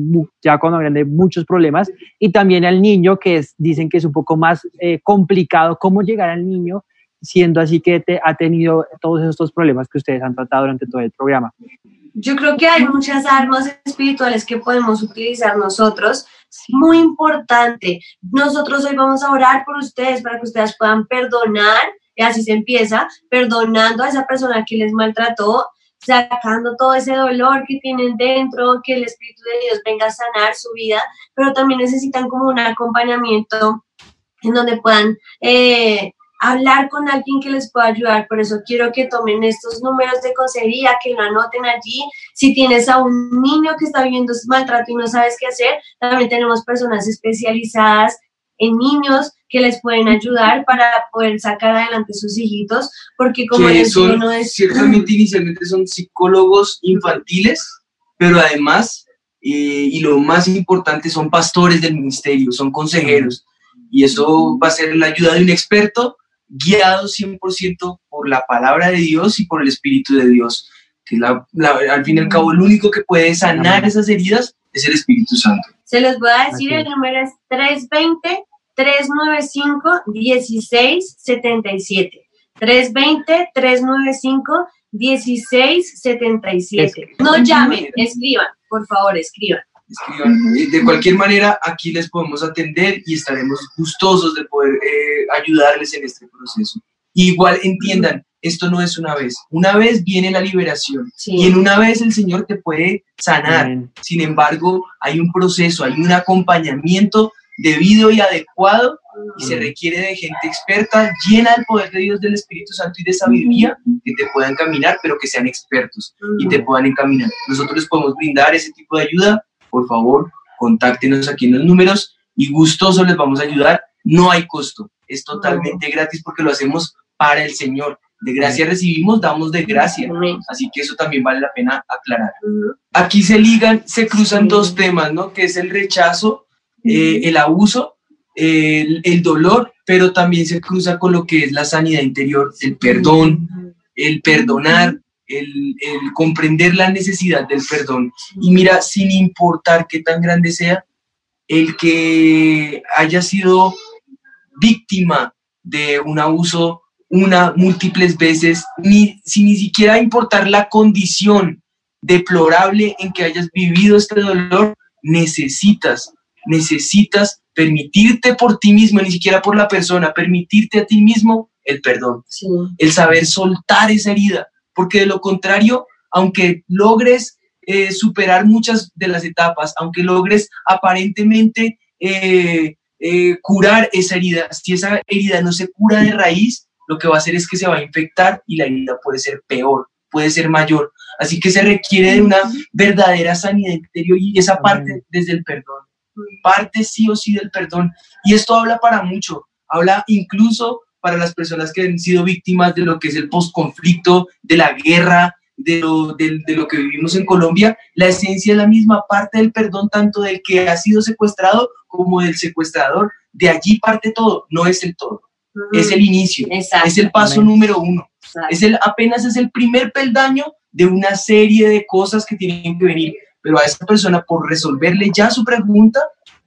ya cuando grande muchos problemas y también al niño que es, dicen que es un poco más eh, complicado, cómo llegar al niño siendo así que te, ha tenido todos estos problemas que ustedes han tratado durante todo el programa. Yo creo que hay muchas armas espirituales que podemos utilizar nosotros. Muy importante. Nosotros hoy vamos a orar por ustedes para que ustedes puedan perdonar, y así se empieza, perdonando a esa persona que les maltrató, sacando todo ese dolor que tienen dentro, que el Espíritu de Dios venga a sanar su vida, pero también necesitan como un acompañamiento en donde puedan eh, hablar con alguien que les pueda ayudar. Por eso quiero que tomen estos números de consejería, que lo anoten allí. Si tienes a un niño que está viviendo maltrato y no sabes qué hacer, también tenemos personas especializadas en niños que les pueden ayudar para poder sacar adelante sus hijitos, porque como les digo, no es... ciertamente inicialmente son psicólogos infantiles, pero además, eh, y lo más importante, son pastores del ministerio, son consejeros. Y eso va a ser la ayuda de un experto guiado 100% por la palabra de Dios y por el Espíritu de Dios. Que la- la- al fin y al cabo, el único que puede sanar Amén. esas heridas es el Espíritu Santo. Se los voy a decir, el número es 320-395-1677. 320-395-1677. No llamen, escriban, por favor, escriban. Escriban. Eh, De cualquier manera, aquí les podemos atender y estaremos gustosos de poder eh, ayudarles en este proceso. Igual entiendan, esto no es una vez. Una vez viene la liberación Sí. y en una vez el Señor te puede sanar. Sin embargo, hay un proceso, hay un acompañamiento debido y adecuado y se requiere de gente experta, llena del poder de Dios, del Espíritu Santo y de sabiduría, que te puedan caminar, pero que sean expertos y te puedan encaminar. Nosotros les podemos brindar ese tipo de ayuda. Por favor, contáctenos aquí en los números y gustosos les vamos a ayudar. No hay costo, es totalmente gratis porque lo hacemos para el Señor. De gracia recibimos, damos de gracia. Amén. Así que eso también vale la pena aclarar. Aquí se ligan, se cruzan dos temas, ¿no? Que es el rechazo, eh, el abuso, el, el dolor, pero también se cruza con lo que es la sanidad interior, el perdón, el perdonar, el, el comprender la necesidad del perdón. Y mira, sin importar qué tan grande sea, el que haya sido víctima de un abuso una, múltiples veces, ni, sin ni siquiera importar la condición deplorable en que hayas vivido este dolor, necesitas, necesitas permitirte por ti mismo, ni siquiera por la persona, permitirte a ti mismo el perdón Sí. el saber soltar esa herida, porque de lo contrario, aunque logres eh, superar muchas de las etapas, aunque logres aparentemente eh, eh, curar esa herida, si esa herida no se cura de raíz, lo que va a hacer es que se va a infectar y la herida puede ser peor, puede ser mayor. Así que se requiere de una verdadera sanidad interior y esa parte desde el perdón, parte sí o sí del perdón. Y esto habla para mucho, habla incluso para las personas que han sido víctimas de lo que es el postconflicto, de la guerra, de lo, de, de lo que vivimos en Colombia, la esencia es la misma, parte del perdón tanto del que ha sido secuestrado como del secuestrador. De allí parte todo, no es el todo, es el inicio, es el paso número uno, es el, apenas es el primer peldaño de una serie de cosas que tienen que venir. Pero a esa persona, por resolverle ya su pregunta,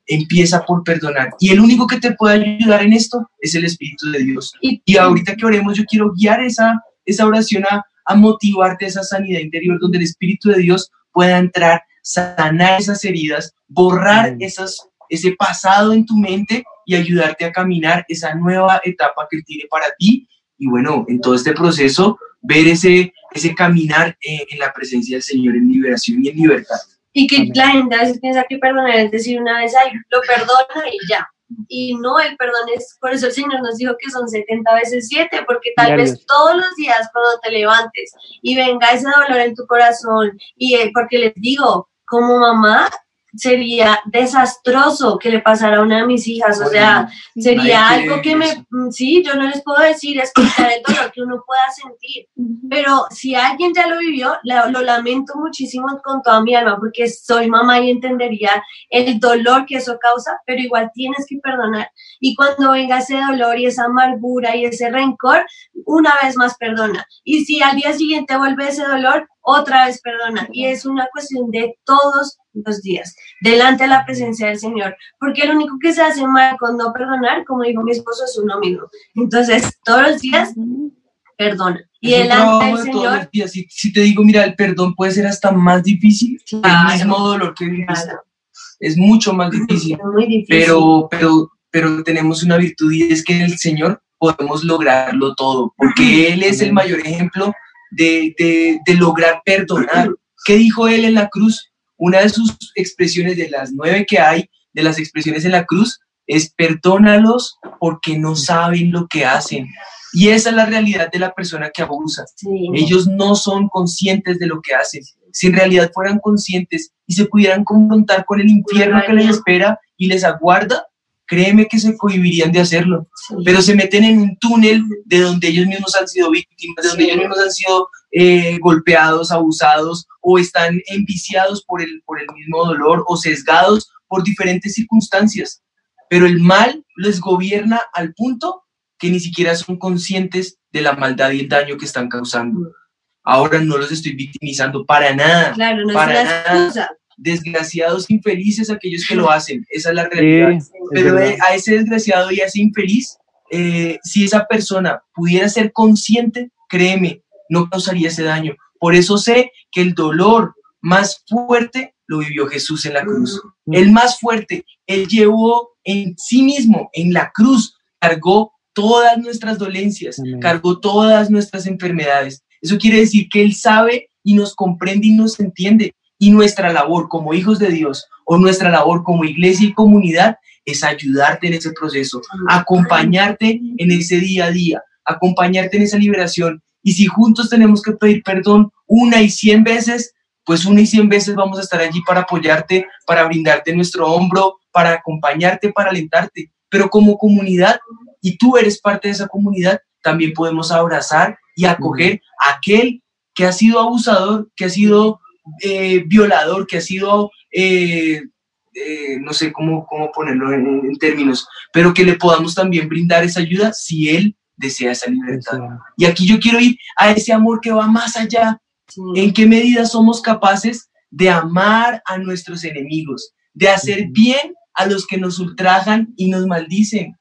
empieza por perdonar. Y el único que te puede ayudar en esto es el Espíritu de Dios. Y- Y ahorita que oremos, yo quiero guiar esa, esa oración a, a motivarte a esa sanidad interior, donde el Espíritu de Dios pueda entrar, sanar esas heridas, borrar esas, ese pasado en tu mente y ayudarte a caminar esa nueva etapa que Él tiene para ti. Y bueno, en todo este proceso, ver ese, ese caminar eh, en la presencia del Señor en liberación y en libertad. Y que la gente a veces piensa que perdonar es decir una vez, ay, lo perdona y ya. Y no, el perdón es, por eso el Señor nos dijo que son 70 veces 7, porque tal vez todos los días cuando te levantes y venga ese dolor en tu corazón, y eh, porque les digo, como mamá, sería desastroso que le pasara a una de mis hijas, o sea, sería algo que me, mm, sí, yo no les puedo decir, es quitar el dolor que uno pueda sentir, pero si alguien ya lo vivió, la- lo lamento muchísimo con toda mi alma, porque soy mamá y entendería el dolor que eso causa, pero igual tienes que perdonar. Y cuando venga ese dolor y esa amargura y ese rencor, una vez más perdona. Y si al día siguiente vuelve ese dolor, otra vez perdona. Y es una cuestión de todos los días, delante de la presencia del Señor. Porque el único que se hace mal con no perdonar, como dijo mi esposo, es uno mismo. Entonces, todos los días, perdona. Y Es delante del de todos Señor, los días. Si, si te digo, mira, el perdón puede ser hasta más difícil, Claro. el mismo dolor que viviste. Claro. Es mucho más difícil. muy difícil. pero, pero, pero tenemos una virtud y es que en el Señor podemos lograrlo todo, porque Él es el mayor ejemplo de, de, de lograr perdonar. ¿Qué dijo Él en la cruz? Una de sus expresiones, de las nueve que hay, de las expresiones en la cruz, es perdónalos porque no saben lo que hacen. Y esa es la realidad de la persona que abusa. Sí. Ellos no son conscientes de lo que hacen. Si en realidad fueran conscientes y se pudieran confrontar con el infierno que les espera y les aguarda, créeme que se cohibirían de hacerlo. Sí. Pero se meten en un túnel de donde ellos mismos han sido víctimas, de donde Sí. ellos mismos han sido eh, golpeados, abusados o están enviciados por el, por el mismo dolor o sesgados por diferentes circunstancias. Pero el mal les gobierna al punto que ni siquiera son conscientes de la maldad y el daño que están causando. Ahora no los estoy victimizando para nada. Claro, no es para una nada. Desgraciados, infelices aquellos que lo hacen. Esa es la realidad. Sí, Pero eh, a ese desgraciado y a ese infeliz, eh, si esa persona pudiera ser consciente, créeme, no causaría ese daño. Por eso sé que el dolor más fuerte lo vivió Jesús en la cruz. El más fuerte, Él llevó en sí mismo, en la cruz, cargó todas nuestras dolencias, Amén. cargó todas nuestras enfermedades. Eso quiere decir que Él sabe y nos comprende y nos entiende. Y nuestra labor como hijos de Dios o nuestra labor como iglesia y comunidad es ayudarte en ese proceso, acompañarte en ese día a día, acompañarte en esa liberación. Y si juntos tenemos que pedir perdón una y cien veces, pues una y cien veces vamos a estar allí para apoyarte, para brindarte nuestro hombro, para acompañarte, para alentarte. Pero como comunidad, y tú eres parte de esa comunidad, también podemos abrazar y acoger a aquel que ha sido abusador, que ha sido eh, violador, que ha sido, eh, eh, no sé cómo, cómo ponerlo en, en términos, pero que le podamos también brindar esa ayuda si él desea esa libertad. Y aquí yo quiero ir a ese amor que va más allá. ¿En qué medida somos capaces de amar a nuestros enemigos, de hacer bien a los que nos ultrajan y nos maldicen?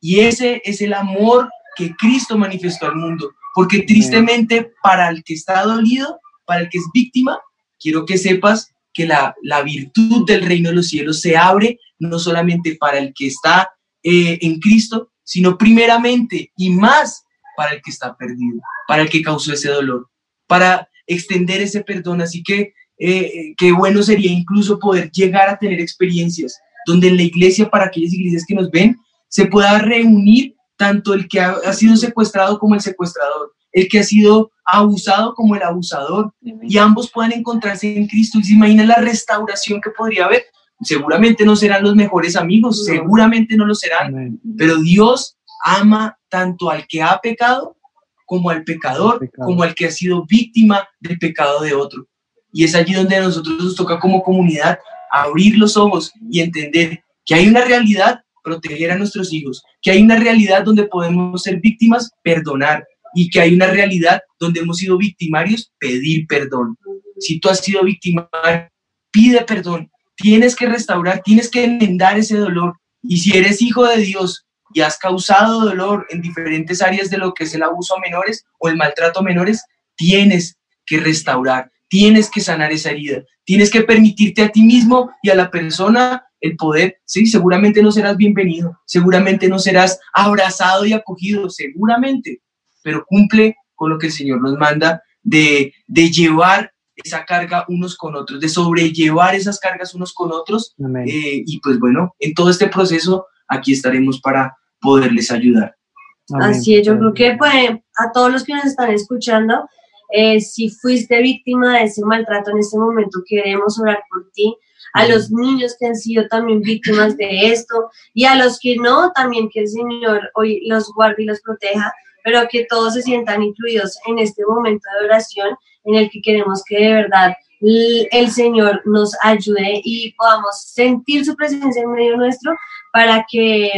Y ese es el amor que Cristo manifestó al mundo. Porque tristemente para el que está dolido, para el que es víctima, quiero que sepas que la, la virtud del reino de los cielos se abre no solamente para el que está eh, en Cristo, sino primeramente y más para el que está perdido, para el que causó ese dolor, para extender ese perdón. Así que eh, qué bueno sería incluso poder llegar a tener experiencias donde en la iglesia, para aquellas iglesias que nos ven, se pueda reunir tanto el que ha, ha sido secuestrado como el secuestrador, el que ha sido abusado como el abusador, y ambos puedan encontrarse en Cristo. ¿Y se imaginan la restauración que podría haber? Seguramente no serán los mejores amigos, seguramente no lo serán, pero Dios ama tanto al que ha pecado como al pecador, Pecado. como al que ha sido víctima del pecado de otro. Y es allí donde a nosotros nos toca como comunidad abrir los ojos y entender que hay una realidad, proteger a nuestros hijos, que hay una realidad donde podemos ser víctimas, perdonar, y que hay una realidad donde hemos sido victimarios, pedir perdón. Si tú has sido victimario, pide perdón. Tienes que restaurar, tienes que enmendar ese dolor. Y si eres hijo de Dios y has causado dolor en diferentes áreas de lo que es el abuso a menores o el maltrato a menores, tienes que restaurar, tienes que sanar esa herida, tienes que permitirte a ti mismo y a la persona el poder, sí, seguramente no serás bienvenido, seguramente no serás abrazado y acogido, seguramente, pero cumple con lo que el Señor nos manda de, de llevar esa carga unos con otros, de sobrellevar esas cargas unos con otros. Amén. eh, y pues bueno, en todo este proceso aquí estaremos para poderles ayudar. Amén. Así es, yo creo que pues, a todos los que nos están escuchando, eh, si fuiste víctima de ese maltrato en este momento, queremos orar por ti. A los niños que han sido también víctimas de esto y a los que no, también que el Señor hoy los guarde y los proteja, pero que todos se sientan incluidos en este momento de oración en el que queremos que de verdad el Señor nos ayude y podamos sentir su presencia en medio nuestro para que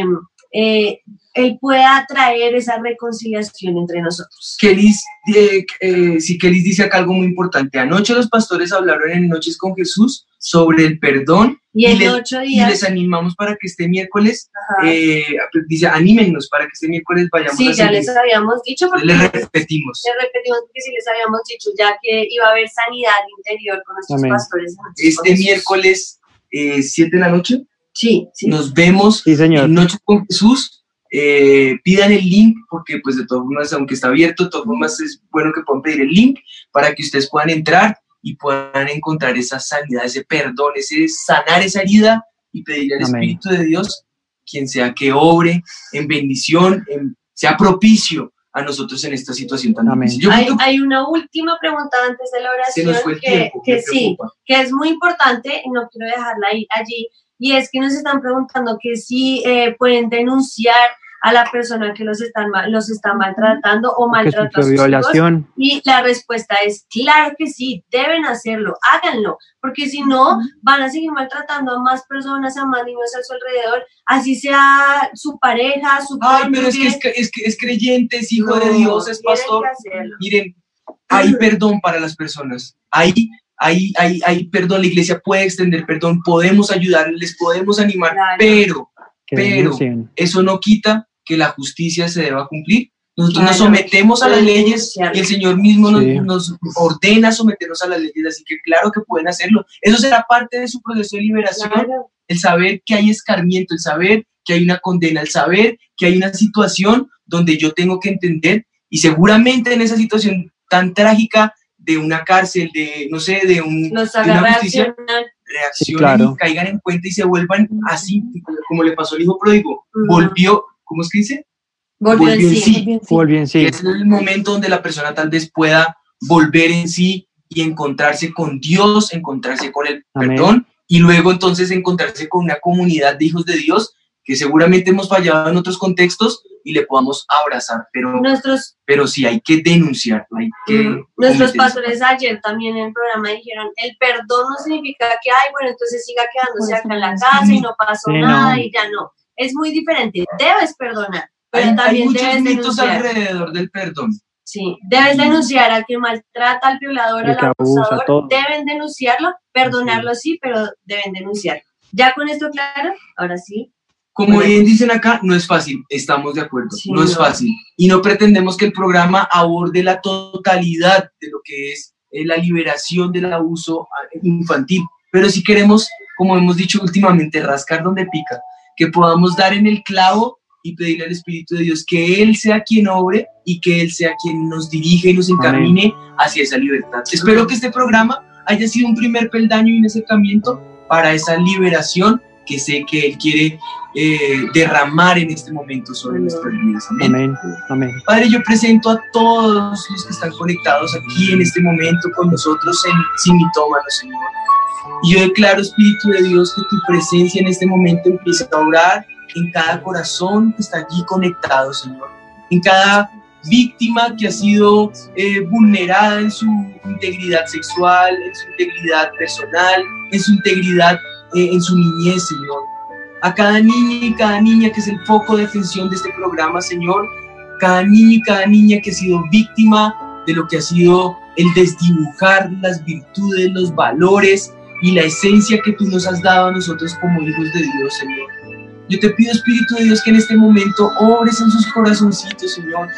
eh, Él pueda traer esa reconciliación entre nosotros. Kelis, eh, eh, sí, Kelis dice acá algo muy importante. Anoche los pastores hablaron en Noches con Jesús sobre el perdón Y en les, ocho y días, les animamos para que este miércoles, eh, dice, anímennos para que este miércoles vayamos sí, a ya seguir. les habíamos dicho, porque Les les repetimos. repetimos porque sí les habíamos dicho ya que iba a haber sanidad interior con nuestros Amén. pastores. con Este Jesús. miércoles, 7 de la noche, Sí, sí. nos vemos Sí, señor. en Noche con Jesús. Eh, pidan el link porque pues de todas formas, aunque está abierto, de todas formas es bueno que puedan pedir el link para que ustedes puedan entrar y puedan encontrar esa sanidad, ese perdón, ese sanar esa herida y pedirle al Amén. Espíritu de Dios, quien sea que obre en bendición, en- sea propicio a nosotros en esta situación tan Amén. difícil. Yo Hay, creo que hay una última pregunta antes de la oración que, tiempo. que me sí, preocupa. que es muy importante y no quiero dejarla ahí, allí, y es que nos están preguntando que si eh, pueden denunciar a la persona que los, están, los está maltratando o Que maltrata a sufrió sus hijos. violación. Y la respuesta es, claro que sí, deben hacerlo, háganlo, porque si no, van a seguir maltratando a más personas, a más niños a su alrededor, así sea su pareja, su Ay, pero es que es, que- es, que es creyente, es hijo de Dios, es pastor. Miren, hay perdón para las personas. Hay, hay, hay, hay perdón. La iglesia puede extender perdón. Podemos ayudar, les podemos animar, Claro. pero Pero- eso no quita que la justicia se deba cumplir. Nosotros nos Claro. sometemos a las leyes y el Señor mismo nos, Sí. nos ordena someternos a las leyes, así que claro que pueden hacerlo. Eso será parte de su proceso de liberación Claro. el saber que hay escarmiento, el saber que hay una condena, el saber que hay una situación donde yo tengo que entender y seguramente en esa situación tan trágica de una cárcel, de, no sé, de, un, Los de una justicia, reaccionar. reaccionen claro. y caigan en cuenta y se vuelvan así, como le pasó al hijo pródigo. Ujú. Volvió, ¿cómo es que dice? Volvió en volvió en sí. sí. Volví en sí. Que es el momento donde la persona tal vez pueda volver en sí y encontrarse con Dios, encontrarse con el Amén. perdón y luego entonces encontrarse con una comunidad de hijos de Dios que seguramente hemos fallado en otros contextos y le podamos abrazar, pero, Nuestros, pero sí hay que denunciar, hay que... nuestros pastores ayer también en el programa dijeron, el perdón no significa que, ay, bueno, entonces siga quedándose acá en la casa y no pasó Sí, nada no. y ya no. Es muy diferente, debes perdonar, pero Hay, hay también muchos debes mitos denunciar. alrededor del perdón. Sí, debes denunciar al que maltrata, al violador, al abusador. todo. Deben denunciarlo, perdonarlo sí, pero deben denunciarlo. ¿Ya con esto claro? Ahora sí. Como Bueno. bien dicen acá, no es fácil, estamos de acuerdo, Sí, no es fácil. Y no pretendemos que el programa aborde la totalidad de lo que es eh, la liberación del abuso ah, infantil, pero si queremos, como hemos dicho últimamente, rascar donde pica, que podamos dar en el clavo y pedirle al Espíritu de Dios que Él sea quien obre y que Él sea quien nos dirige y nos encamine hacia esa libertad. Espero que este programa haya sido un primer peldaño y un acercamiento para esa liberación que sé que Él quiere eh, derramar en este momento sobre nuestras vidas. Amén. Amén. Amén. Padre, yo presento a todos los que están conectados aquí en este momento con nosotros en Sin Mitómano, Señor. Y yo declaro, Espíritu de Dios, que tu presencia en este momento empiece a orar en cada corazón que está allí conectado, Señor. En cada víctima que ha sido eh, vulnerada en su integridad sexual, en su integridad personal, en su integridad eh, en su niñez, Señor. A cada niña y cada niña que es el foco de atención de este programa, Señor. Cada niño y cada niña que ha sido víctima de lo que ha sido el desdibujar las virtudes, los valores y la esencia que tú nos has dado a nosotros como hijos de Dios, Señor. Yo te pido, Espíritu de Dios, que en este momento obres en sus corazoncitos, Señor,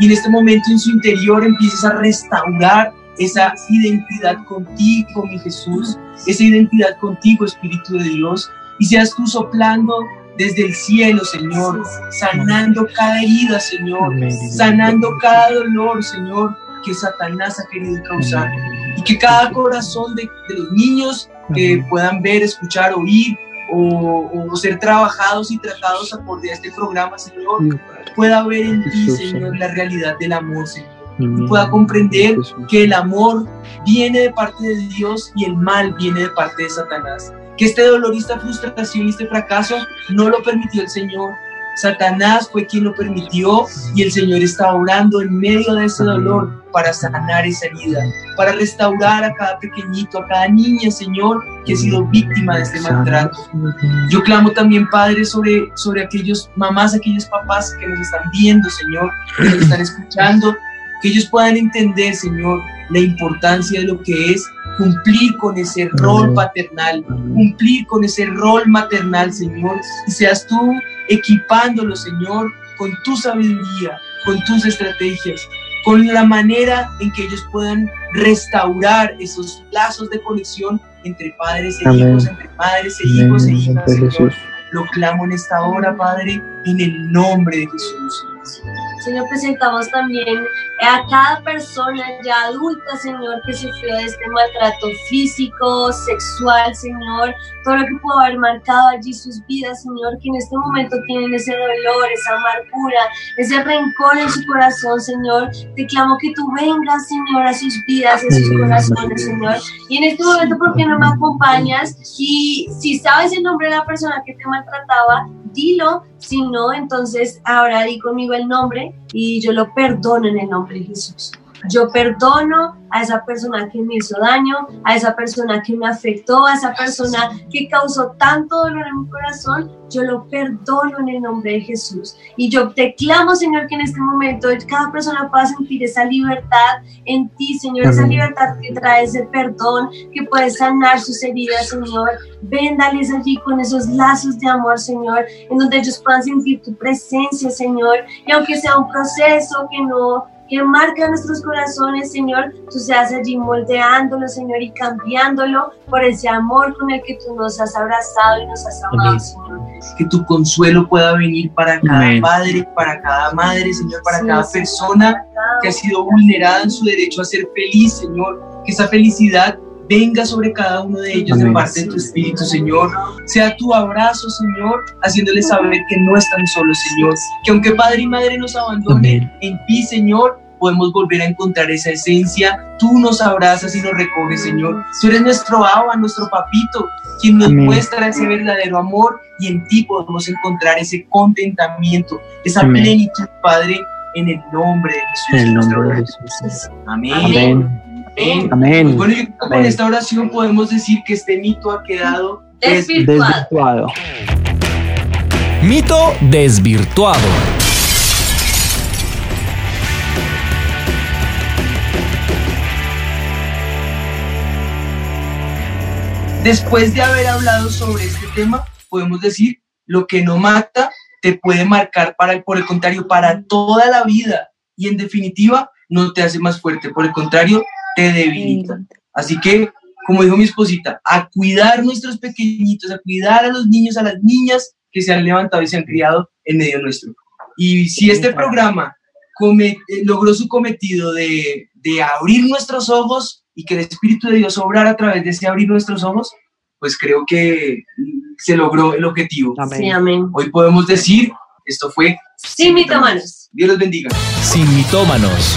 y en este momento en su interior empieces a restaurar esa identidad contigo, mi Jesús, esa identidad contigo, Espíritu de Dios, y seas tú soplando desde el cielo, Señor, sanando cada herida, Señor, sanando cada dolor, Señor, que Satanás ha querido causar. Y que cada corazón de, los niños que puedan ver, escuchar, oír o, ser trabajados y tratados a por de este programa, Señor, pueda ver en ti, Señor, la realidad del amor, Señor. Y pueda comprender que el amor viene de parte de Dios y el mal viene de parte de Satanás. Que este dolor y esta frustración y este fracaso no lo permitió el Señor, Satanás fue quien lo permitió y el Señor está orando en medio de ese dolor para sanar esa herida, para restaurar a cada pequeñito, a cada niña, Señor, que ha sido víctima de este maltrato. Yo clamo también, Padre, sobre, sobre aquellos mamás, aquellos papás que nos están viendo, Señor, que nos están escuchando, que ellos puedan entender, Señor, la importancia de lo que es cumplir con ese rol paternal, cumplir con ese rol maternal, Señor, y seas tú equipándolo, Señor, con tu sabiduría, con tus estrategias, con la manera en que ellos puedan restaurar esos lazos de conexión entre padres e hijos, entre madres e hijos e hijas, Señor. Lo clamo en esta hora, Padre, en el nombre de Jesús. Señor, presentamos también a cada persona ya adulta, Señor, que sufrió de este maltrato físico, sexual, Señor, todo lo que pudo haber marcado allí sus vidas, Señor, que en este momento tienen ese dolor, esa amargura, ese rencor en su corazón, Señor. Te clamo que tú vengas, Señor, a sus vidas, a sus corazones, Señor. Y en este momento, ¿por qué no me acompañas? Y si sabes el nombre de la persona que te maltrataba, dilo, si no, entonces ahora di conmigo el nombre y yo lo perdono en el nombre de Jesús. Yo perdono a esa persona que me hizo daño, a esa persona que me afectó, a esa persona que causó tanto dolor en mi corazón, yo lo perdono en el nombre de Jesús. Y yo te clamo, Señor, que en este momento cada persona pueda sentir esa libertad en ti, Señor, esa libertad que trae ese perdón, que puede sanar sus heridas, Señor. Véndales allí con esos lazos de amor, Señor, en donde ellos puedan sentir tu presencia, Señor. Y aunque sea un proceso que no que marca nuestros corazones, Señor, tú seas allí moldeándolo, Señor, y cambiándolo por ese amor con el que tú nos has abrazado y nos has amado, Señor. Que tu consuelo pueda venir para cada padre, para cada madre, Señor, para cada persona que ha sido vulnerada en su derecho a ser feliz, Señor. Que esa felicidad venga sobre cada uno de ellos de parte de tu Espíritu, Señor. Sea tu abrazo, Señor, haciéndoles saber que no están solos, Señor. Que aunque Padre y Madre nos abandonen, en ti, Señor, podemos volver a encontrar esa esencia. Tú nos abrazas y nos recoges, Señor. Tú eres nuestro agua, nuestro papito, quien nos muestra ese verdadero amor y en ti podemos encontrar ese contentamiento, esa plenitud, Padre, en el nombre de Jesús. En el nombre de Jesús. Amén. Amén. Amén. Amén. Bueno, yo creo que con esta oración podemos decir que este mito ha quedado desvirtuado. Mito desvirtuado. Después de haber hablado sobre este tema, podemos decir, lo que no mata te puede marcar para, por el contrario, para toda la vida. Y en definitiva, no te hace más fuerte, por el contrario, te debilita. Así que, como dijo mi esposita, a cuidar nuestros pequeñitos, a cuidar a los niños, a las niñas que se han levantado y se han criado en medio nuestro. Y si este programa come, eh, logró su cometido de, de abrir nuestros ojos y que el Espíritu de Dios obrara a través de ese abrir nuestros ojos, pues creo que se logró el objetivo. Sí, amén. Hoy podemos decir, esto fue Sin mitómanos. Dios los bendiga. Sin mitómanos.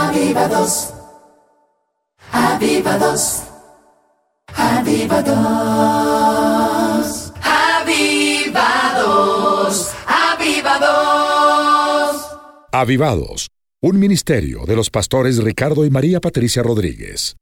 Avivados. Avivados. Avivados. Avivados. Avivados. Avivados, un ministerio de los pastores Ricardo y María Patricia Rodríguez.